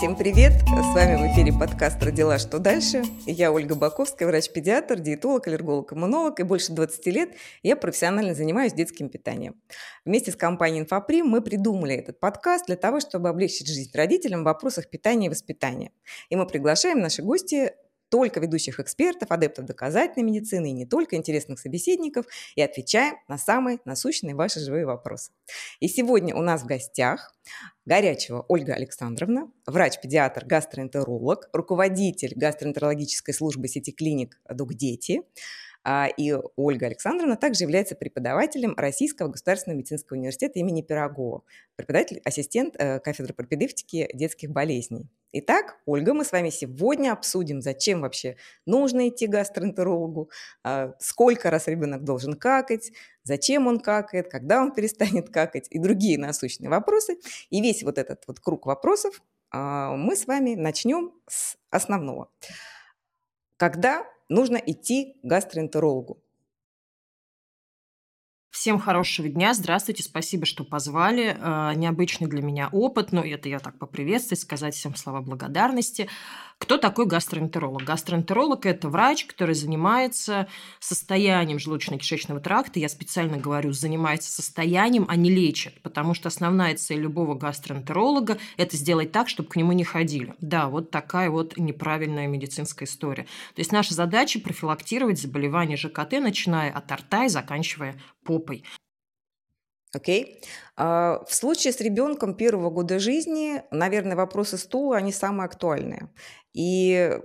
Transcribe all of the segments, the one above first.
Всем привет! С вами в эфире подкаст «Родила. Что дальше?». Я Ольга Баковская, врач-педиатр, диетолог, аллерголог, иммунолог. И больше 20 лет я профессионально занимаюсь детским питанием. Вместе с компанией «Инфоприм» мы придумали этот подкаст для того, чтобы облегчить жизнь родителям в вопросах питания и воспитания. И мы приглашаем наши гости только ведущих экспертов, адептов доказательной медицины и не только интересных собеседников и отвечаем на самые насущные ваши живые вопросы. И сегодня у нас в гостях Горячего Ольга Александровна, врач-педиатр, гастроэнтеролог, руководитель гастроэнтерологической службы сети клиник «Дук Дети», а, и Ольга Александровна также является преподавателем Российского государственного медицинского университета имени Пирогова, преподаватель, ассистент э, кафедры пропедевтики детских болезней. Итак, Ольга, мы с вами сегодня обсудим, зачем вообще нужно идти к гастроэнтерологу, а, сколько раз ребенок должен какать, зачем он какает, когда он перестанет какать и другие насущные вопросы. И весь вот этот вот круг вопросов а, мы с вами начнем с основного. Когда нужно идти к гастроэнтерологу? Всем хорошего дня, здравствуйте, спасибо, что позвали. Э, необычный для меня опыт, но это я так поприветствовать, сказать всем слова благодарности. Кто такой гастроэнтеролог? Гастроэнтеролог – это врач, который занимается состоянием желудочно-кишечного тракта. Я специально говорю, занимается состоянием, а не лечит, потому что основная цель любого гастроэнтеролога – это сделать так, чтобы к нему не ходили. Да, вот такая вот неправильная медицинская история. То есть наша задача – профилактировать заболевания ЖКТ, начиная от рта и заканчивая попой. Окей. Okay. А, в случае с ребенком первого года жизни, наверное, вопросы стула, они самые актуальные. И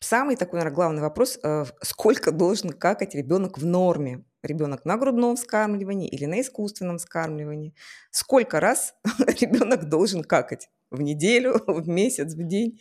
самый такой, наверное, главный вопрос, э, сколько должен какать ребенок в норме? Ребенок на грудном вскармливании или на искусственном вскармливании? Сколько раз ребенок должен какать? В неделю, в месяц, в день?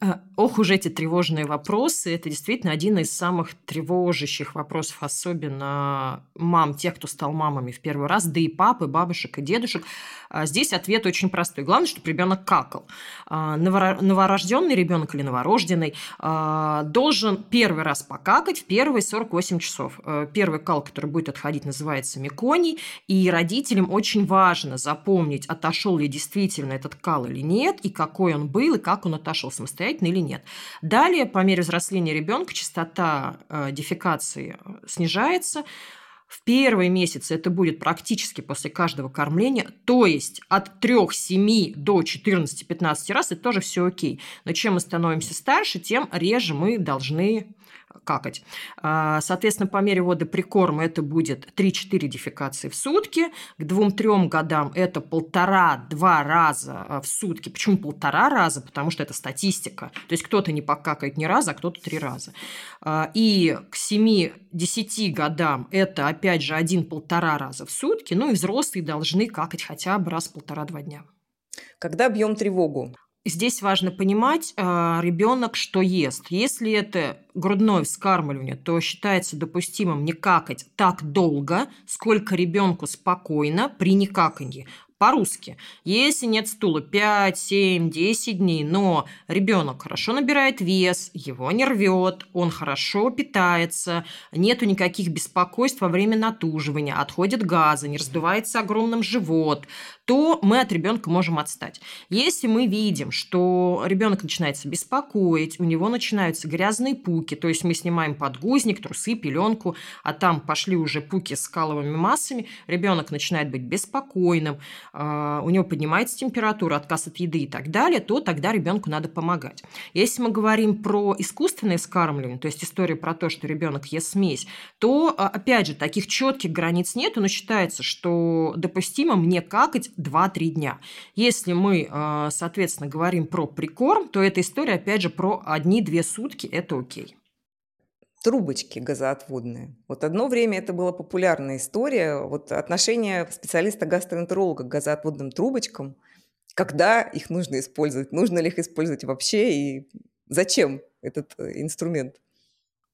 А, ох уж эти тревожные вопросы. Это действительно один из самых тревожащих вопросов, особенно мам, тех, кто стал мамами в первый раз, да и папы, бабушек и дедушек. А, здесь ответ очень простой. Главное, чтобы ребенок какал. А, новорожденный ребенок или новорожденный должен первый раз покакать в первые 48 часов. Первый кал, который будет отходить, называется меконий. И родителям очень важно запомнить, отошел ли действительно этот кал или нет, и какой он был, и как он отошел самостоятельно самостоятельно или нет. Далее, по мере взросления ребенка, частота э, дефекации снижается. В первые месяцы это будет практически после каждого кормления, то есть от 3-7 до 14-15 раз это тоже все окей. Но чем мы становимся старше, тем реже мы должны какать. А, соответственно, по мере ввода прикорма это будет 3-4 дефекации в сутки. К 2-3 годам это полтора-два раза а, в сутки. Почему полтора раза? Потому что это статистика. То есть кто-то не покакает ни раза, а кто-то три раза. А, и к 7-10 годам это, опять же, один-полтора раза в сутки. Ну и взрослые должны какать хотя бы раз полтора-два дня. Когда бьем тревогу? Здесь важно понимать, а, ребенок что ест. Если это грудное вскармливание, то считается допустимым не какать так долго, сколько ребенку спокойно при некаканье по-русски. Если нет стула 5, 7, 10 дней, но ребенок хорошо набирает вес, его не рвет, он хорошо питается, нету никаких беспокойств во время натуживания, отходит газы, не раздувается огромным живот, то мы от ребенка можем отстать. Если мы видим, что ребенок начинается беспокоить, у него начинаются грязные пуки, то есть мы снимаем подгузник, трусы, пеленку, а там пошли уже пуки с каловыми массами, ребенок начинает быть беспокойным, у него поднимается температура, отказ от еды и так далее, то тогда ребенку надо помогать. Если мы говорим про искусственное скармливание, то есть история про то, что ребенок ест смесь, то, а, опять же, таких четких границ нет, но считается, что допустимо мне какать 2-3 дня. Если мы, а, соответственно, говорим про прикорм, то эта история, опять же, про одни-две сутки, это окей трубочки газоотводные. Вот одно время это была популярная история. Вот отношение специалиста-гастроэнтеролога к газоотводным трубочкам, когда их нужно использовать, нужно ли их использовать вообще и зачем этот э, инструмент?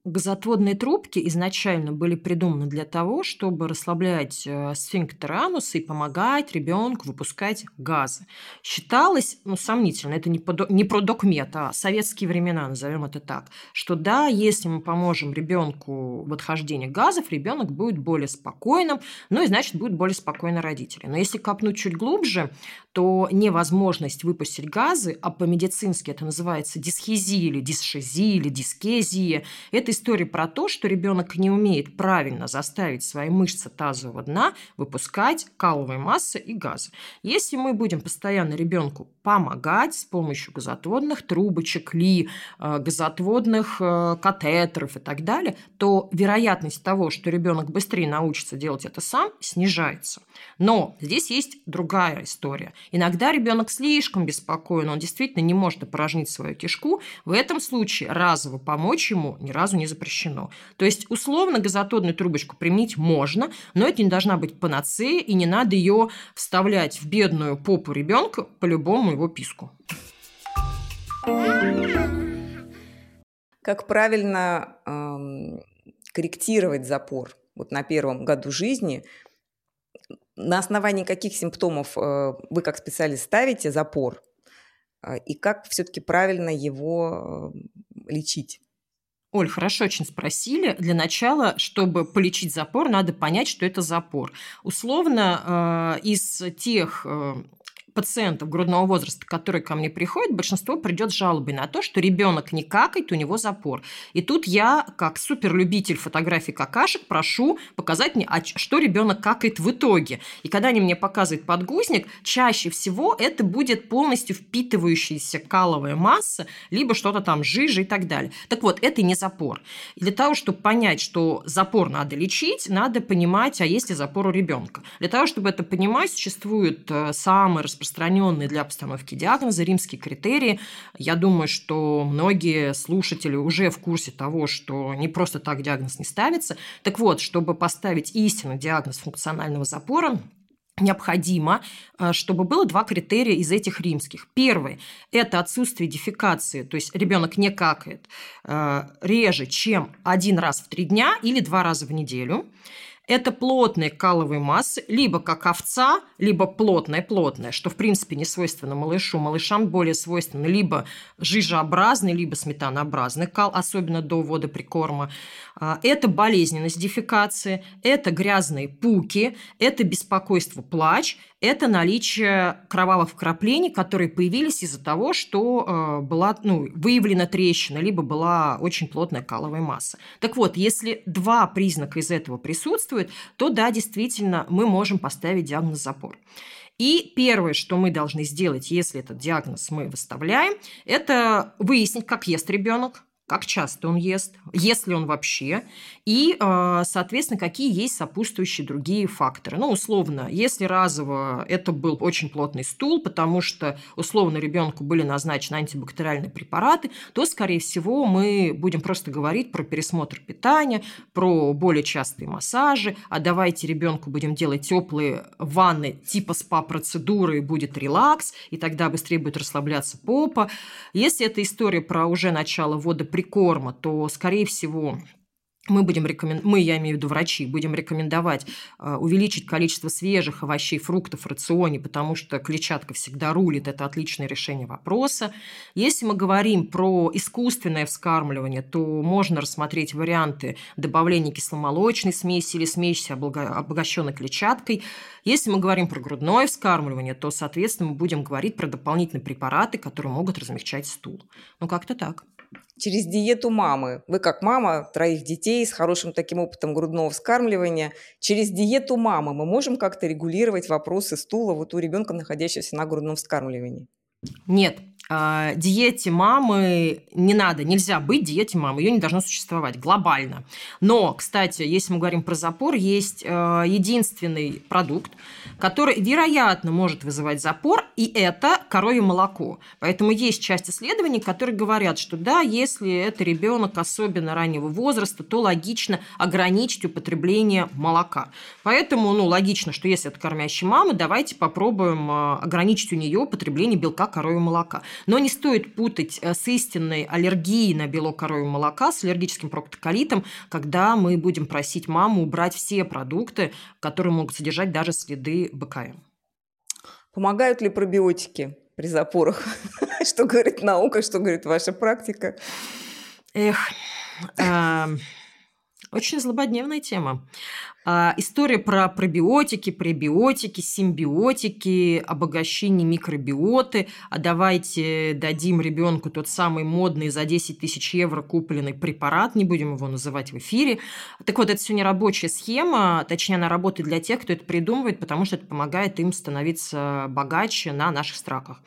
Газотводные трубки изначально были придуманы для того, чтобы расслаблять э, сфинктер ануса и помогать ребенку выпускать газы. Считалось, ну, сомнительно, это не, по, не про докмет, а советские времена, назовем это так, что да, если мы поможем ребенку в отхождении газов, ребенок будет более спокойным, ну и значит будет более спокойно родители. Но если копнуть чуть глубже, то невозможность выпустить газы, а по-медицински это называется дисхезия или дисшезия или дискезия, это история про то, что ребенок не умеет правильно заставить свои мышцы тазового дна выпускать каловые массы и газы. Если мы будем постоянно ребенку помогать с помощью газотводных трубочек, ли, э, газотводных э, катетеров и так далее, то вероятность того, что ребенок быстрее научится делать это сам, снижается. Но здесь есть другая история. Иногда ребенок слишком беспокоен, он действительно не может опорожнить свою кишку. В этом случае разово помочь ему ни разу не запрещено. То есть условно газотодную трубочку применить можно, но это не должна быть панацея, и не надо ее вставлять в бедную попу ребенка по любому его писку. Как правильно эм, корректировать запор вот на первом году жизни – на основании каких симптомов э, вы как специалист ставите запор э, и как все-таки правильно его э, лечить? Оль, хорошо очень спросили. Для начала, чтобы полечить запор, надо понять, что это запор. Условно, из тех пациентов грудного возраста, которые ко мне приходят, большинство придет с жалобой на то, что ребенок не какает, у него запор. И тут я, как суперлюбитель фотографий какашек, прошу показать мне, а что ребенок какает в итоге. И когда они мне показывают подгузник, чаще всего это будет полностью впитывающаяся каловая масса, либо что-то там жижа и так далее. Так вот, это не запор. И для того, чтобы понять, что запор надо лечить, надо понимать, а есть ли запор у ребенка. Для того, чтобы это понимать, существует э, самый распространенный распространенные для постановки диагноза, римские критерии. Я думаю, что многие слушатели уже в курсе того, что не просто так диагноз не ставится. Так вот, чтобы поставить истинный диагноз функционального запора, необходимо, э, чтобы было два критерия из этих римских. Первый – это отсутствие дефекации, то есть ребенок не какает э, реже, чем один раз в три дня или два раза в неделю – это плотные каловые массы, либо как овца, либо плотная-плотная, что в принципе не свойственно малышу. Малышам более свойственно либо жижеобразный, либо сметанообразный кал, особенно до ввода прикорма. А, это болезненность дефекации, это грязные пуки, это беспокойство плач, это наличие кровавых вкраплений, которые появились из-за того, что э, была ну, выявлена трещина, либо была очень плотная каловая масса. Так вот, если два признака из этого присутствуют, то да, действительно, мы можем поставить диагноз запор. И первое, что мы должны сделать, если этот диагноз мы выставляем, это выяснить, как ест ребенок, как часто он ест, ест ли он вообще, и, а, соответственно, какие есть сопутствующие другие факторы. Ну, условно, если разово это был очень плотный стул, потому что, условно, ребенку были назначены антибактериальные препараты, то, скорее всего, мы будем просто говорить про пересмотр питания, про более частые массажи, а давайте ребенку будем делать теплые ванны типа спа-процедуры, будет релакс, и тогда быстрее будет расслабляться попа. Если это история про уже начало ввода прикорма, то, скорее всего, мы будем рекомендовать, мы, я имею в виду врачи, будем рекомендовать э, увеличить количество свежих овощей, фруктов в рационе, потому что клетчатка всегда рулит, это отличное решение вопроса. Если мы говорим про искусственное вскармливание, то можно рассмотреть варианты добавления кисломолочной смеси или смеси, обогащенной клетчаткой. Если мы говорим про грудное вскармливание, то, соответственно, мы будем говорить про дополнительные препараты, которые могут размягчать стул. Ну, как-то так через диету мамы. Вы как мама троих детей с хорошим таким опытом грудного вскармливания, через диету мамы мы можем как-то регулировать вопросы стула вот у ребенка, находящегося на грудном вскармливании? Нет, диете мамы не надо, нельзя быть диете мамы, ее не должно существовать глобально. Но, кстати, если мы говорим про запор, есть э, единственный продукт, который, вероятно, может вызывать запор, и это коровье молоко. Поэтому есть часть исследований, которые говорят, что да, если это ребенок особенно раннего возраста, то логично ограничить употребление молока. Поэтому, ну, логично, что если это кормящая мама, давайте попробуем э, ограничить у нее употребление белка коровьего молока. Но не стоит путать э, с истинной аллергией на белок коровьего молока, с аллергическим проктоколитом, когда мы будем просить маму убрать все продукты, которые могут содержать даже следы БКМ. Помогают ли пробиотики при запорах? Что говорит наука, что говорит ваша практика? Эх, эм, очень злободневная тема. А, история про пробиотики, пребиотики, симбиотики, обогащение микробиоты. А давайте дадим ребенку тот самый модный за 10 тысяч евро купленный препарат, не будем его называть в эфире. Так вот, это все не рабочая схема, точнее, она работает для тех, кто это придумывает, потому что это помогает им становиться богаче на наших страхах.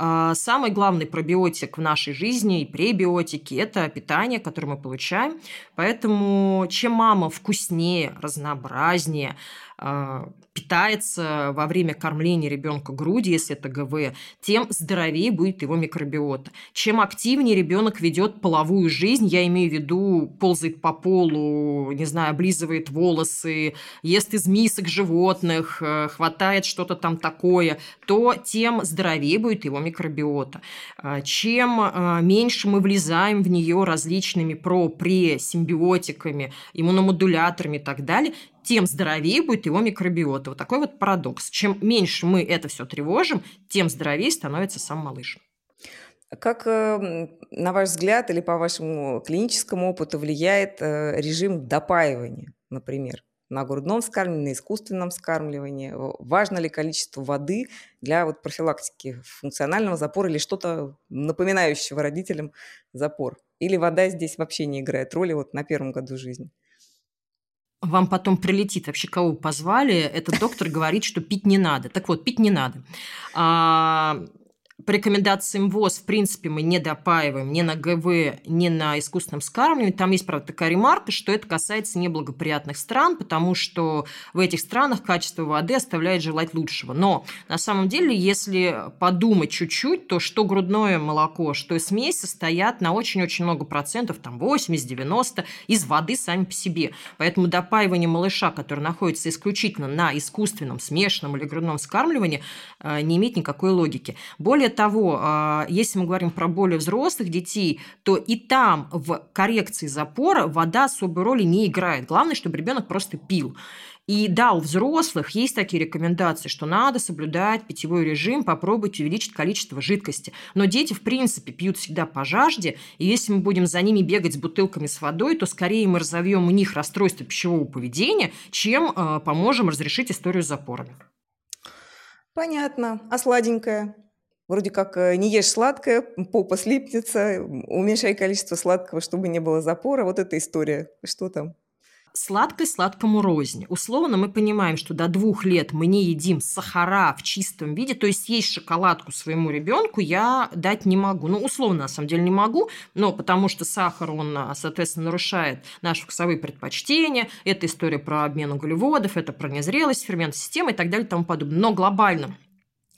А, самый главный пробиотик в нашей жизни и пребиотики – это питание, которое мы получаем. Поэтому чем мама вкуснее, разнообразнее, разнообразнее, а, питается во время кормления ребенка груди, если это ГВ, тем здоровее будет его микробиота. Чем активнее ребенок ведет половую жизнь, я имею в виду, ползает по полу, не знаю, облизывает волосы, ест из мисок животных, э, хватает что-то там такое, то тем здоровее будет его микробиота. А, чем а, меньше мы влезаем в нее различными про симбиотиками, иммуномодуляторами и так далее, тем здоровее будет его микробиота. Вот такой вот парадокс. Чем меньше мы это все тревожим, тем здоровее становится сам малыш. Как, э, на ваш взгляд или по вашему клиническому опыту влияет э, режим допаивания, например, на грудном вскармливании, на искусственном вскармливании? Важно ли количество воды для вот профилактики функционального запора или что-то напоминающего родителям запор? Или вода здесь вообще не играет роли вот на первом году жизни? Вам потом прилетит, вообще кого позвали, этот доктор говорит, что пить не надо. Так вот, пить не надо. А, по рекомендациям ВОЗ, в принципе, мы не допаиваем ни на ГВ, ни на искусственном скармливании. Там есть, правда, такая ремарка, что это касается неблагоприятных стран, потому что в этих странах качество воды оставляет желать лучшего. Но на самом деле, если подумать чуть-чуть, то что грудное молоко, что смесь состоят на очень-очень много процентов, там 80-90, из воды сами по себе. Поэтому допаивание малыша, который находится исключительно на искусственном, смешанном или грудном скармливании, э, не имеет никакой логики. Более того, а, если мы говорим про более взрослых детей, то и там в коррекции запора вода особой роли не играет. Главное, чтобы ребенок просто пил. И да, у взрослых есть такие рекомендации, что надо соблюдать питьевой режим, попробовать увеличить количество жидкости. Но дети, в принципе, пьют всегда по жажде, и если мы будем за ними бегать с бутылками с водой, то скорее мы разовьем у них расстройство пищевого поведения, чем э, поможем разрешить историю с запорами. Понятно. А сладенькое? Вроде как э, не ешь сладкое, попа слипнется, уменьшай количество сладкого, чтобы не было запора. Вот эта история. Что там? Сладкость сладкому рознь. Условно мы понимаем, что до двух лет мы не едим сахара в чистом виде, то есть есть шоколадку своему ребенку я дать не могу. Ну, условно, на самом деле, не могу, но потому что сахар, он, а, соответственно, нарушает наши вкусовые предпочтения. Это история про обмен углеводов, это про незрелость ферментной системы и так далее и тому подобное. Но глобально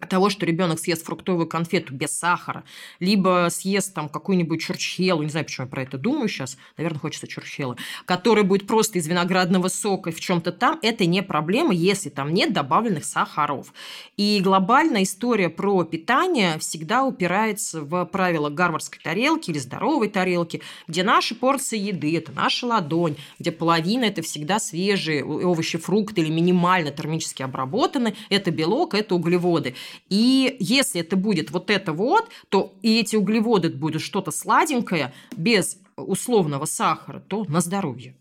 того, что ребенок съест фруктовую конфету без сахара, либо съест там какую-нибудь чурчхелу, не знаю, почему я про это думаю сейчас, наверное, хочется чурчхелы, которая будет просто из виноградного сока в чем-то там, это не проблема, если там нет добавленных сахаров. И глобальная история про питание всегда упирается в правила гарвардской тарелки или здоровой тарелки, где наши порции еды, это наша ладонь, где половина это всегда свежие овощи, фрукты или минимально термически обработаны, это белок, это углеводы. И если это будет вот это вот, то и эти углеводы будут что-то сладенькое, без условного сахара, то на здоровье.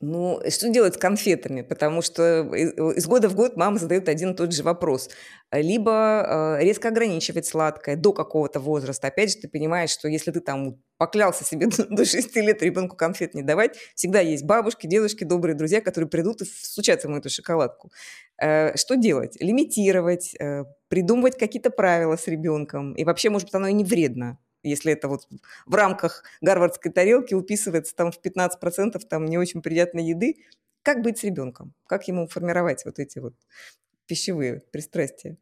Ну, что делать с конфетами? Потому что из года в год мама задает один и тот же вопрос. Либо э, резко ограничивать сладкое до какого-то возраста. Опять же, ты понимаешь, что если ты там поклялся себе до 6 лет ребенку конфет не давать, всегда есть бабушки, дедушки, добрые друзья, которые придут и стучат ему эту шоколадку. Э, что делать? Лимитировать, э, придумывать какие-то правила с ребенком. И вообще, может быть, оно и не вредно если это вот в рамках гарвардской тарелки уписывается там в 15% там не очень приятной еды, как быть с ребенком? Как ему формировать вот эти вот пищевые пристрастия?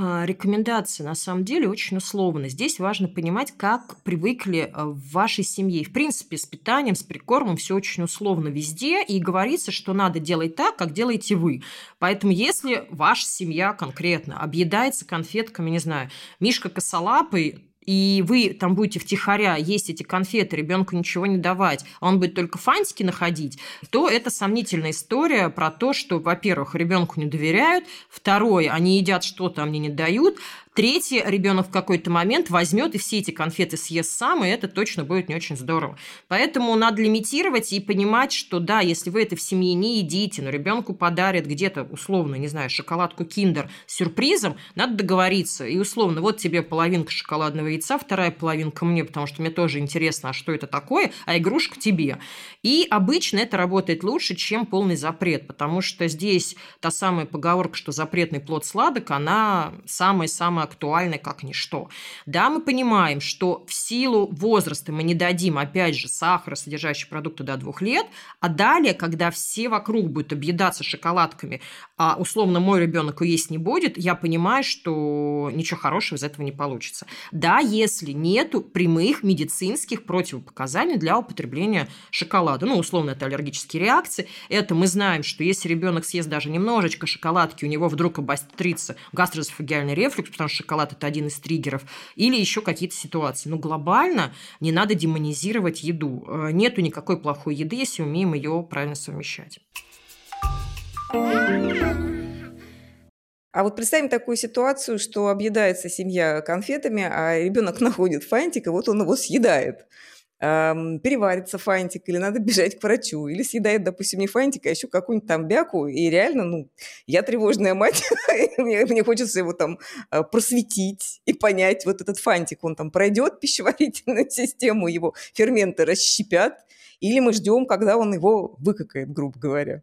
А, рекомендации на самом деле очень условны. Здесь важно понимать, как привыкли а, в вашей семье. В принципе, с питанием, с прикормом все очень условно везде, и говорится, что надо делать так, как делаете вы. Поэтому если ваша семья конкретно объедается конфетками, не знаю, Мишка косолапый, и вы там будете втихаря есть эти конфеты, ребенку ничего не давать, а он будет только фантики находить, то это сомнительная история про то, что, во-первых, ребенку не доверяют, второе, они едят что-то, а мне не дают, Третий ребенок в какой-то момент возьмет и все эти конфеты съест сам, и это точно будет не очень здорово. Поэтому надо лимитировать и понимать, что да, если вы это в семье не едите, но ребенку подарят где-то условно, не знаю, шоколадку киндер с сюрпризом, надо договориться. И условно, вот тебе половинка шоколадного яйца, вторая половинка мне, потому что мне тоже интересно, а что это такое, а игрушка тебе. И обычно это работает лучше, чем полный запрет, потому что здесь та самая поговорка, что запретный плод сладок, она самая-самая актуальны как ничто. Да, мы понимаем, что в силу возраста мы не дадим, опять же, сахара, содержащие продукты до двух лет, а далее, когда все вокруг будут объедаться шоколадками, а условно мой ребенок есть не будет, я понимаю, что ничего хорошего из этого не получится. Да, если нету прямых медицинских противопоказаний для употребления шоколада, ну, условно, это аллергические реакции, это мы знаем, что если ребенок съест даже немножечко шоколадки, у него вдруг обострится гастроэзофагиальный рефлюкс, потому что шоколад – это один из триггеров, или еще какие-то ситуации. Но глобально не надо демонизировать еду. Э, нету никакой плохой еды, если умеем ее правильно совмещать. А вот представим такую ситуацию, что объедается семья конфетами, а ребенок находит фантик, и вот он его съедает эм, переварится фантик, или надо бежать к врачу, или съедает, допустим, не фантик, а еще какую-нибудь там бяку, и реально, ну, я тревожная мать, мне, мне хочется его там э, просветить и понять, вот этот фантик, он там пройдет пищеварительную систему, его ферменты расщепят, или мы ждем, когда он его выкакает, грубо говоря.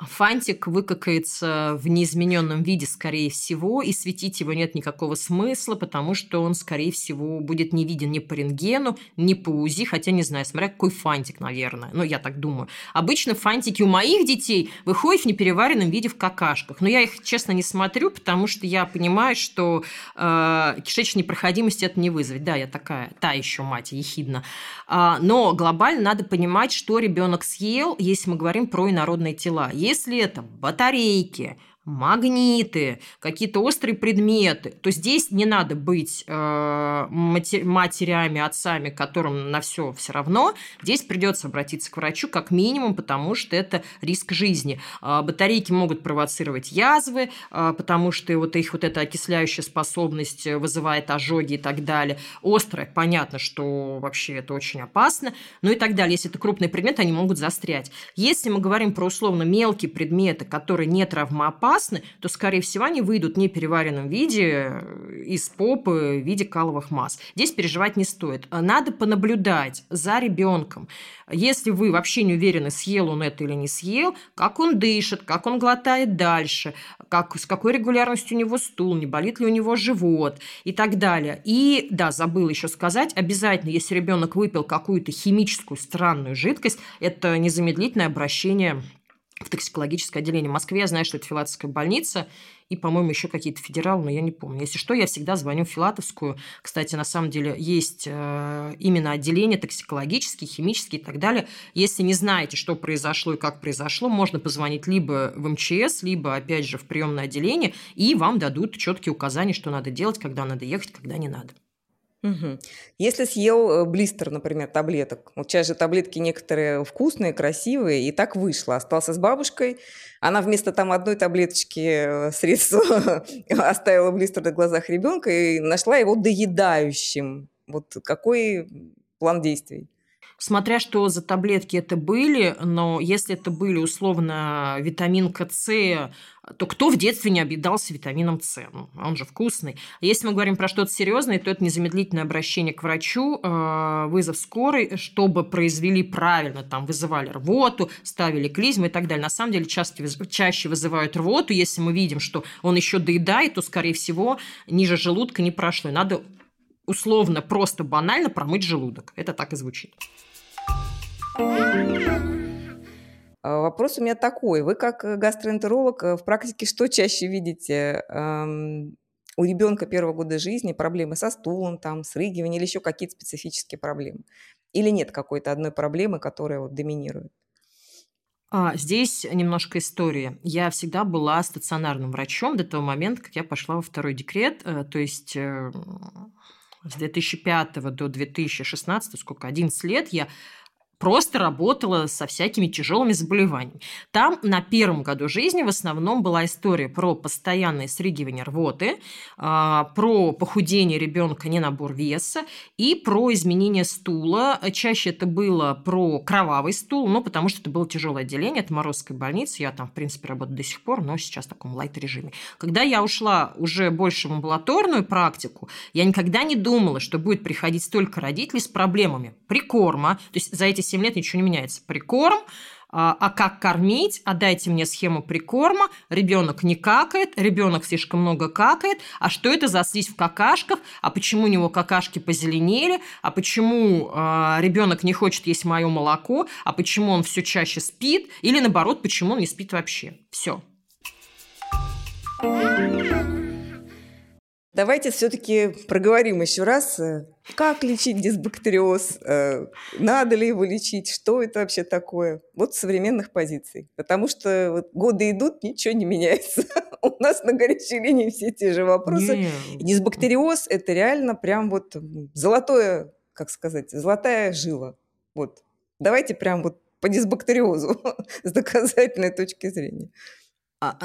Фантик выкакается в неизмененном виде, скорее всего, и светить его нет никакого смысла, потому что он, скорее всего, будет не виден ни по рентгену, ни по УЗИ, хотя не знаю, смотря какой фантик, наверное. Ну, я так думаю. Обычно фантики у моих детей выходят в непереваренном виде в какашках. Но я их, честно, не смотрю, потому что я понимаю, что э, кишечной непроходимости это не вызовет. Да, я такая, та еще мать, ехидна. А, но глобально надо понимать, что ребенок съел, если мы говорим про инородные тела. Это батарейки, магниты, какие-то острые предметы, то здесь не надо быть э, матерями, отцами, которым на все все равно. Здесь придется обратиться к врачу как минимум, потому что это риск жизни. Э, батарейки могут провоцировать язвы, э, потому что вот их вот эта окисляющая способность вызывает ожоги и так далее. Острое, понятно, что вообще это очень опасно, ну и так далее. Если это крупные предметы, они могут застрять. Если мы говорим про условно мелкие предметы, которые не травмоопасны, опасны, то, скорее всего, они выйдут в непереваренном виде э, из попы в виде каловых масс. Здесь переживать не стоит. Надо понаблюдать за ребенком. Если вы вообще не уверены, съел он это или не съел, как он дышит, как он глотает дальше, как, с какой регулярностью у него стул, не болит ли у него живот и так далее. И, да, забыл еще сказать, обязательно, если ребенок выпил какую-то химическую странную жидкость, это незамедлительное обращение в токсикологическое отделение. В Москве я знаю, что это Филатовская больница, и, по-моему, еще какие-то федералы, но я не помню. Если что, я всегда звоню в Филатовскую. Кстати, на самом деле есть э, именно отделение токсикологические, химические и так далее. Если не знаете, что произошло и как произошло, можно позвонить либо в МЧС, либо, опять же, в приемное отделение, и вам дадут четкие указания, что надо делать, когда надо ехать, когда не надо. Угу. Если съел э, блистер, например, таблеток, вот сейчас же таблетки некоторые вкусные, красивые, и так вышло. Остался с бабушкой, она вместо там одной таблеточки э, средства оставила блистер на глазах ребенка и нашла его доедающим. Вот какой план действий? Смотря что за таблетки это были, но если это были условно витаминка С, то кто в детстве не объедался витамином С? Ну, он же вкусный. Если мы говорим про что-то серьезное, то это незамедлительное обращение к врачу, э, вызов скорой, чтобы произвели правильно, там вызывали рвоту, ставили клизмы и так далее. На самом деле чаще, чаще вызывают рвоту. Если мы видим, что он еще доедает, то, скорее всего, ниже желудка не прошло. И надо условно, просто банально промыть желудок. Это так и звучит. А, вопрос у меня такой. Вы как э, гастроэнтеролог э, в практике что чаще видите? у ребенка первого года жизни проблемы со стулом, там, срыгиванием или еще какие-то специфические проблемы? Или нет какой-то одной проблемы, которая вот доминирует? А, здесь немножко история. Я всегда была стационарным врачом до того момента, как я пошла во второй декрет. Э, то есть с 2005 до 2016, сколько, 11 лет я просто работала со всякими тяжелыми заболеваниями. Там на первом году жизни в основном была история про постоянное срыгивание рвоты, а, про похудение ребенка, не набор веса, и про изменение стула. Чаще это было про кровавый стул, ну, потому что это было тяжелое отделение, это Морозская больница, я там, в принципе, работаю до сих пор, но сейчас в таком лайт-режиме. Когда я ушла уже больше в амбулаторную практику, я никогда не думала, что будет приходить столько родителей с проблемами прикорма, то есть за эти 7 лет ничего не меняется. Прикорм, а, а как кормить, а дайте мне схему прикорма, ребенок не какает, ребенок слишком много какает, а что это за слизь в какашках, а почему у него какашки позеленели, а почему э, ребенок не хочет есть мое молоко, а почему он все чаще спит, или наоборот, почему он не спит вообще. Все. Давайте все-таки проговорим еще раз, э, как лечить дисбактериоз, э, надо ли его лечить, что это вообще такое. Вот с современных позиций. Потому что вот годы идут, ничего не меняется. У нас на горячей линии все те же вопросы. Не. Дисбактериоз – это реально прям вот золотое, как сказать, золотая жила. Вот. Давайте прям вот по дисбактериозу с доказательной точки зрения. А,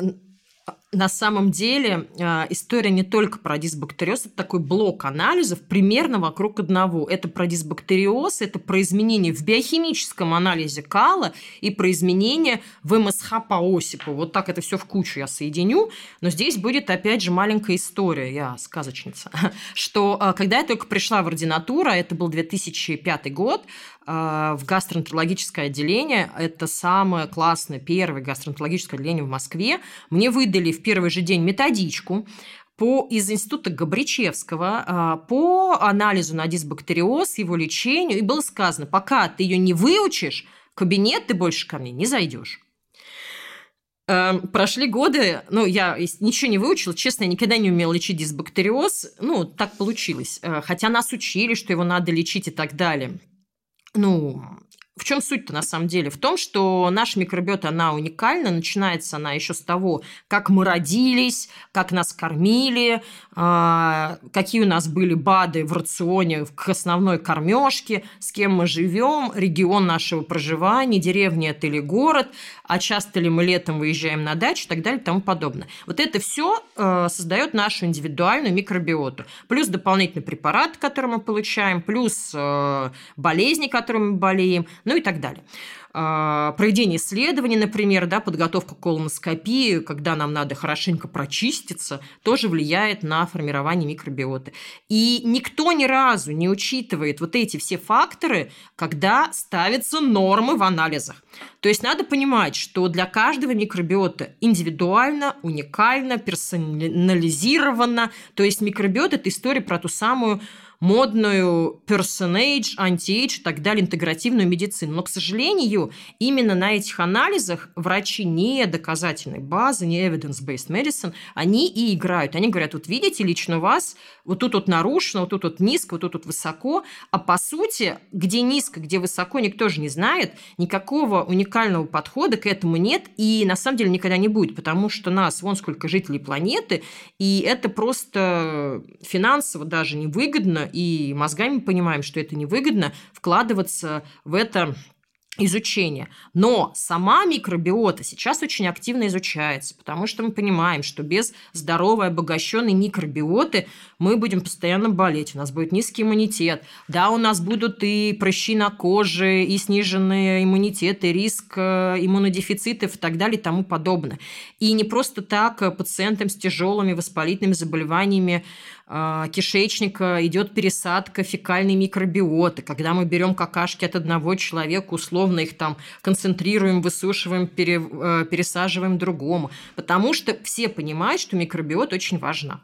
на самом деле а, история не только про дисбактериоз, это такой блок анализов примерно вокруг одного. Это про дисбактериоз, это про изменения в биохимическом анализе кала и про изменения в МСХ по Осипу. Вот так это все в кучу я соединю. Но здесь будет опять же маленькая история, я сказочница, что а, когда я только пришла в ординатуру, а это был 2005 год, в гастроэнтерологическое отделение, это самое классное первое гастроэнтерологическое отделение в Москве, мне выдали в первый же день методичку по, из института Габричевского а, по анализу на дисбактериоз, его лечению, и было сказано, пока ты ее не выучишь, в кабинет ты больше ко мне не зайдешь. Эм, прошли годы, ну, я ничего не выучила, честно, я никогда не умела лечить дисбактериоз, ну, так получилось. Э, хотя нас учили, что его надо лечить и так далее. Ну, в чем суть-то на самом деле? В том, что наша микробиота, она уникальна. Начинается она еще с того, как мы родились, как нас кормили, а, какие у нас были БАДы в рационе к основной кормежке, с кем мы живем, регион нашего проживания, деревня это или город, а часто ли мы летом выезжаем на дачу и так далее и тому подобное. Вот это все э, создает нашу индивидуальную микробиоту. Плюс дополнительный препарат, который мы получаем, плюс э, болезни, которыми мы болеем, ну и так далее. А, проведение исследований, например, да, подготовка к колоноскопии, когда нам надо хорошенько прочиститься, тоже влияет на формирование микробиоты. И никто ни разу не учитывает вот эти все факторы, когда ставятся нормы в анализах. То есть надо понимать, что для каждого микробиота индивидуально, уникально, персонализировано. То есть микробиот – это история про ту самую модную personage, anti-age и так далее, интегративную медицину. Но, к сожалению, именно на этих анализах врачи не доказательной базы, не evidence-based medicine, они и играют. Они говорят, вот видите, лично у вас вот тут вот нарушено, вот тут вот низко, вот тут вот высоко, а по сути, где низко, где высоко, никто же не знает, никакого уникального подхода к этому нет и на самом деле никогда не будет, потому что нас вон сколько жителей планеты, и это просто финансово даже невыгодно и мозгами понимаем, что это невыгодно, вкладываться в это изучения. Но сама микробиота сейчас очень активно изучается, потому что мы понимаем, что без здоровой, обогащенной микробиоты мы будем постоянно болеть, у нас будет низкий иммунитет. Да, у нас будут и прыщи на коже, и сниженный иммунитет, и риск э, иммунодефицитов и так далее и тому подобное. И не просто так пациентам с тяжелыми воспалительными заболеваниями э, кишечника идет пересадка фекальной микробиоты, когда мы берем какашки от одного человека, условно их там концентрируем, высушиваем, пере, э, пересаживаем другому, потому что все понимают, что микробиота очень важна.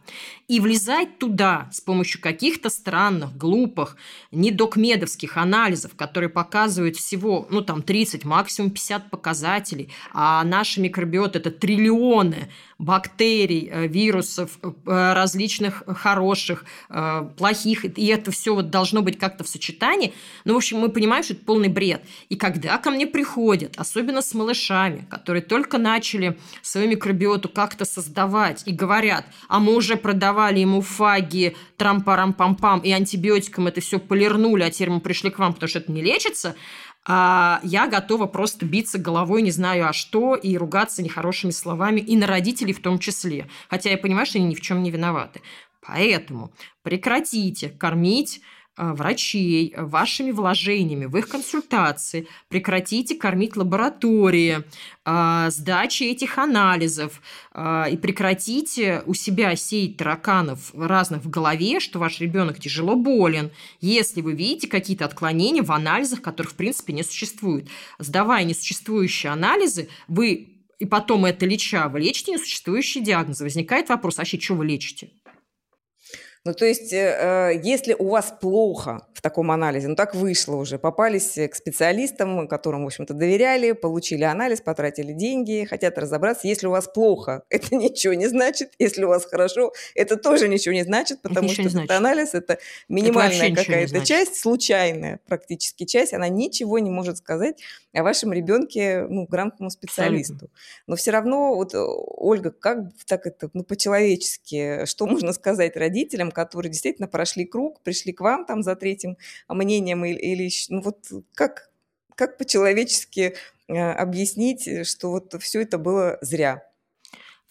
И влезать туда с помощью каких-то странных, глупых, недокмедовских анализов, которые показывают всего, ну там 30, максимум 50 показателей, а наша микробиота это триллионы бактерий, э, вирусов, э, различных хороших, э, плохих, и это все вот должно быть как-то в сочетании. Ну, в общем, мы понимаем, что это полный бред. И когда ко мне приходят, особенно с малышами, которые только начали свою микробиоту как-то создавать и говорят, а мы уже продавали ему фаги, трам-парам-пам-пам, и антибиотиком это все полирнули, а теперь мы пришли к вам, потому что это не лечится, а я готова просто биться головой, не знаю а что, и ругаться нехорошими словами, и на родителей в том числе. Хотя я понимаю, что они ни в чем не виноваты. Поэтому прекратите кормить врачей вашими вложениями в их консультации, прекратите кормить лаборатории, э, сдачи этих анализов и прекратите у себя сеять тараканов разных в голове, что ваш ребенок тяжело болен, если вы видите какие-то отклонения в анализах, которых в принципе не существует. Сдавая несуществующие анализы, вы и потом это леча, вы лечите несуществующие диагнозы. Возникает вопрос, а что вы лечите? Ну, то есть, э, э, если у вас плохо в таком анализе, ну, так вышло уже, попались к специалистам, которым, в общем-то, доверяли, получили анализ, потратили деньги, хотят разобраться. Если у вас плохо, это ничего не значит. Если у вас хорошо, это тоже ничего не значит, потому что этот значит. анализ – это минимальная какая-то часть, случайная практически часть, она ничего не может сказать о вашем ребенке, ну, грамотному специалисту. Абсолютно. Но все равно, вот, Ольга, как так это, ну, по-человечески, что можно сказать родителям, которые действительно прошли круг, пришли к вам там за третьим мнением или, или ну вот как, как по-человечески э, объяснить, что вот все это было зря?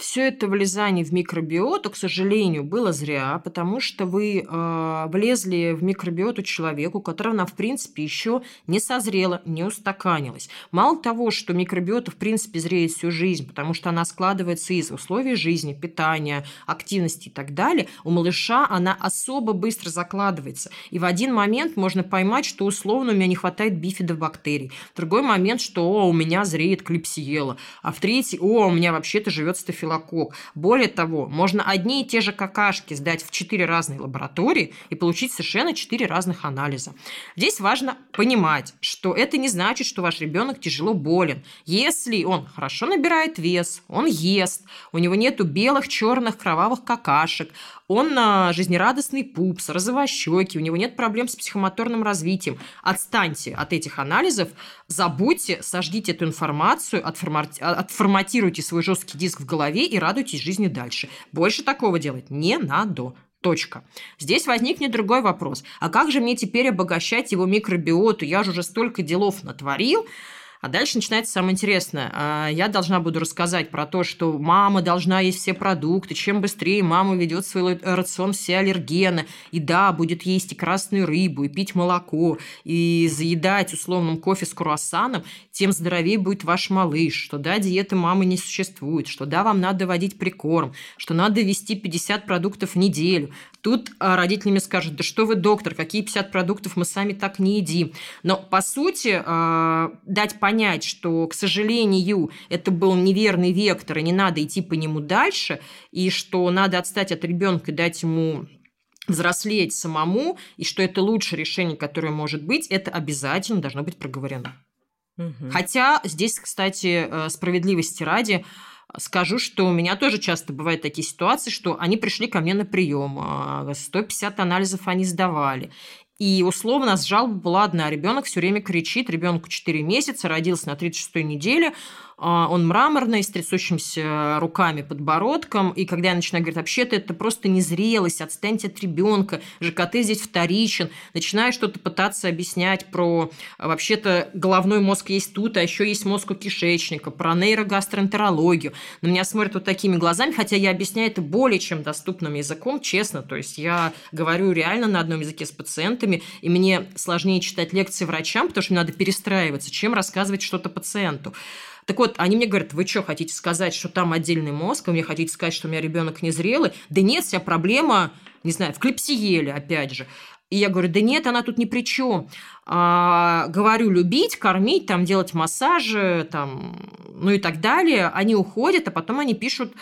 Все это влезание в микробиоту, к сожалению, было зря, потому что вы э, влезли в микробиоту человеку, которого она, в принципе, еще не созрела, не устаканилась. Мало того, что микробиота, в принципе, зреет всю жизнь, потому что она складывается из условий жизни, питания, активности и так далее, у малыша она особо быстро закладывается. И в один момент можно поймать, что условно у меня не хватает бифидобактерий. В другой момент, что о, у меня зреет клипсиела. А в третий, о, у меня вообще-то живет стафилококк стафилококк. Более того, можно одни и те же какашки сдать в четыре разные лаборатории и получить совершенно четыре разных анализа. Здесь важно понимать, что это не значит, что ваш ребенок тяжело болен. Если он хорошо набирает вес, он ест, у него нету белых, черных, кровавых какашек, он а, жизнерадостный пупс, розовощеки, у него нет проблем с психомоторным развитием. Отстаньте от этих анализов, забудьте, сожгите эту информацию, отформатируйте свой жесткий диск в голове и радуйтесь жизни дальше. Больше такого делать не надо. Точка. Здесь возникнет другой вопрос. А как же мне теперь обогащать его микробиоту? Я же уже столько делов натворил. А дальше начинается самое интересное. А, я должна буду рассказать про то, что мама должна есть все продукты. Чем быстрее мама ведет свой рацион все аллергены. И да, будет есть и красную рыбу, и пить молоко, и заедать условным кофе с круассаном, тем здоровее будет ваш малыш. Что да, диеты мамы не существует. Что да, вам надо вводить прикорм. Что надо вести 50 продуктов в неделю. Тут а, родители мне скажут, да что вы, доктор, какие 50 продуктов мы сами так не едим. Но, по сути, а, дать понять, что, к сожалению, это был неверный вектор, и не надо идти по нему дальше, и что надо отстать от ребенка и дать ему взрослеть самому, и что это лучшее решение, которое может быть, это обязательно должно быть проговорено. Угу. Хотя здесь, кстати, э, справедливости ради, Скажу, что у меня тоже часто бывают такие ситуации, что они пришли ко мне на прием, 150 а, анализов они сдавали. И условно у нас жалоба была одна. Ребенок все время кричит, ребенку 4 месяца, родился на 36-й неделе, он мраморный, с трясущимся руками, подбородком. И когда я начинаю говорить, вообще-то это просто незрелость, отстаньте от ребенка, ЖКТ здесь вторичен, начинаю что-то пытаться объяснять про а, вообще-то головной мозг есть тут, а еще есть мозг у кишечника, про нейрогастроэнтерологию. На меня смотрят вот такими глазами, хотя я объясняю это более чем доступным языком, честно. То есть я говорю реально на одном языке с пациентами, и мне сложнее читать лекции врачам, потому что мне надо перестраиваться, чем рассказывать что-то пациенту. Так вот, они мне говорят, вы что, хотите сказать, что там отдельный мозг, вы мне хотите сказать, что у меня ребенок незрелый? Да нет, вся проблема не знаю, в клипсиеле, опять же. И я говорю, да нет, она тут ни при чем. А, говорю, любить, кормить, там, делать массажи, там, ну и так далее. Они уходят, а потом они пишут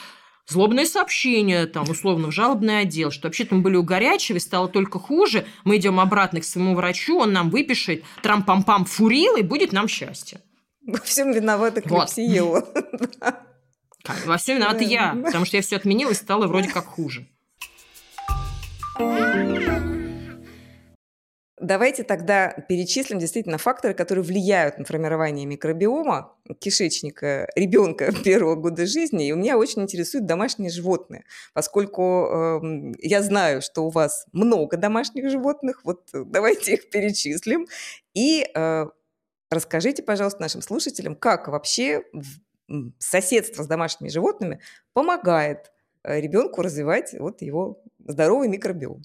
злобное сообщение, там, условно, в жалобный отдел, что вообще-то мы были у горячего, стало только хуже, мы идем обратно к своему врачу, он нам выпишет трам-пам-пам фурил, и будет нам счастье. Во всем виновата Клепсиела. Во всем виновата я, потому что я все отменила и стало вроде как хуже. Давайте тогда перечислим действительно факторы, которые влияют на формирование микробиома кишечника ребенка первого года жизни. И меня очень интересуют домашние животные, поскольку э, я знаю, что у вас много домашних животных. Вот давайте их перечислим. И э, расскажите, пожалуйста, нашим слушателям, как вообще соседство с домашними животными помогает э, ребенку развивать вот его здоровый микробиом.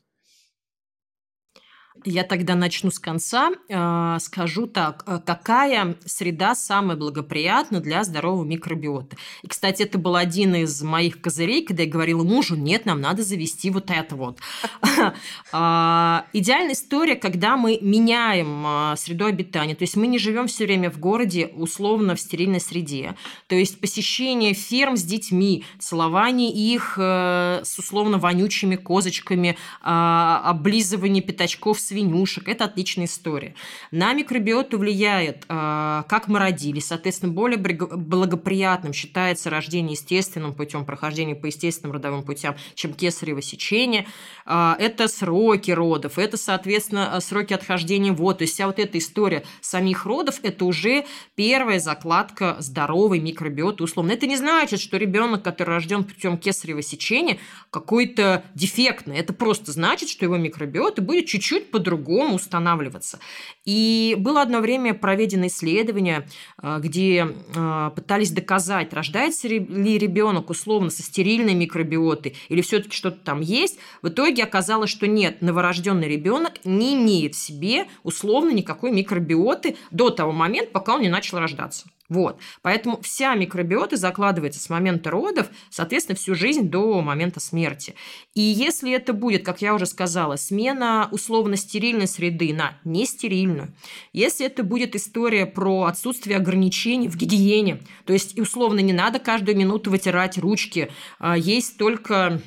Я тогда начну с конца. А, скажу так, а какая среда самая благоприятна для здорового микробиота? И, кстати, это был один из моих козырей, когда я говорила мужу, нет, нам надо завести вот это вот. А, идеальная история, когда мы меняем среду обитания. То есть мы не живем все время в городе, условно, в стерильной среде. То есть посещение ферм с детьми, целование их э, с условно вонючими козочками, облизывание пятачков свинюшек. Это отличная история. На микробиоту влияет, а, как мы родились. Соответственно, более благоприятным считается рождение естественным путем, прохождение по естественным родовым путям, чем кесарево сечение. А, это сроки родов, это, соответственно, сроки отхождения вод. То есть вся вот эта история самих родов – это уже первая закладка здоровой микробиоты условно. Это не значит, что ребенок, который рожден путем кесарево сечения, какой-то дефектный. Это просто значит, что его микробиота будет чуть-чуть по-другому устанавливаться. И было одно время проведено исследование, э, где э, пытались доказать, рождается ли ребенок условно со стерильной микробиотой или все-таки что-то там есть. В итоге оказалось, что нет, новорожденный ребенок не имеет в себе условно никакой микробиоты до того момента, пока он не начал рождаться. Вот. Поэтому вся микробиота закладывается с момента родов, соответственно, всю жизнь до момента смерти. И если это будет, как я уже сказала, смена условно-стерильной среды на нестерильную, если это будет история про отсутствие ограничений в гигиене, то есть условно не надо каждую минуту вытирать ручки, а есть только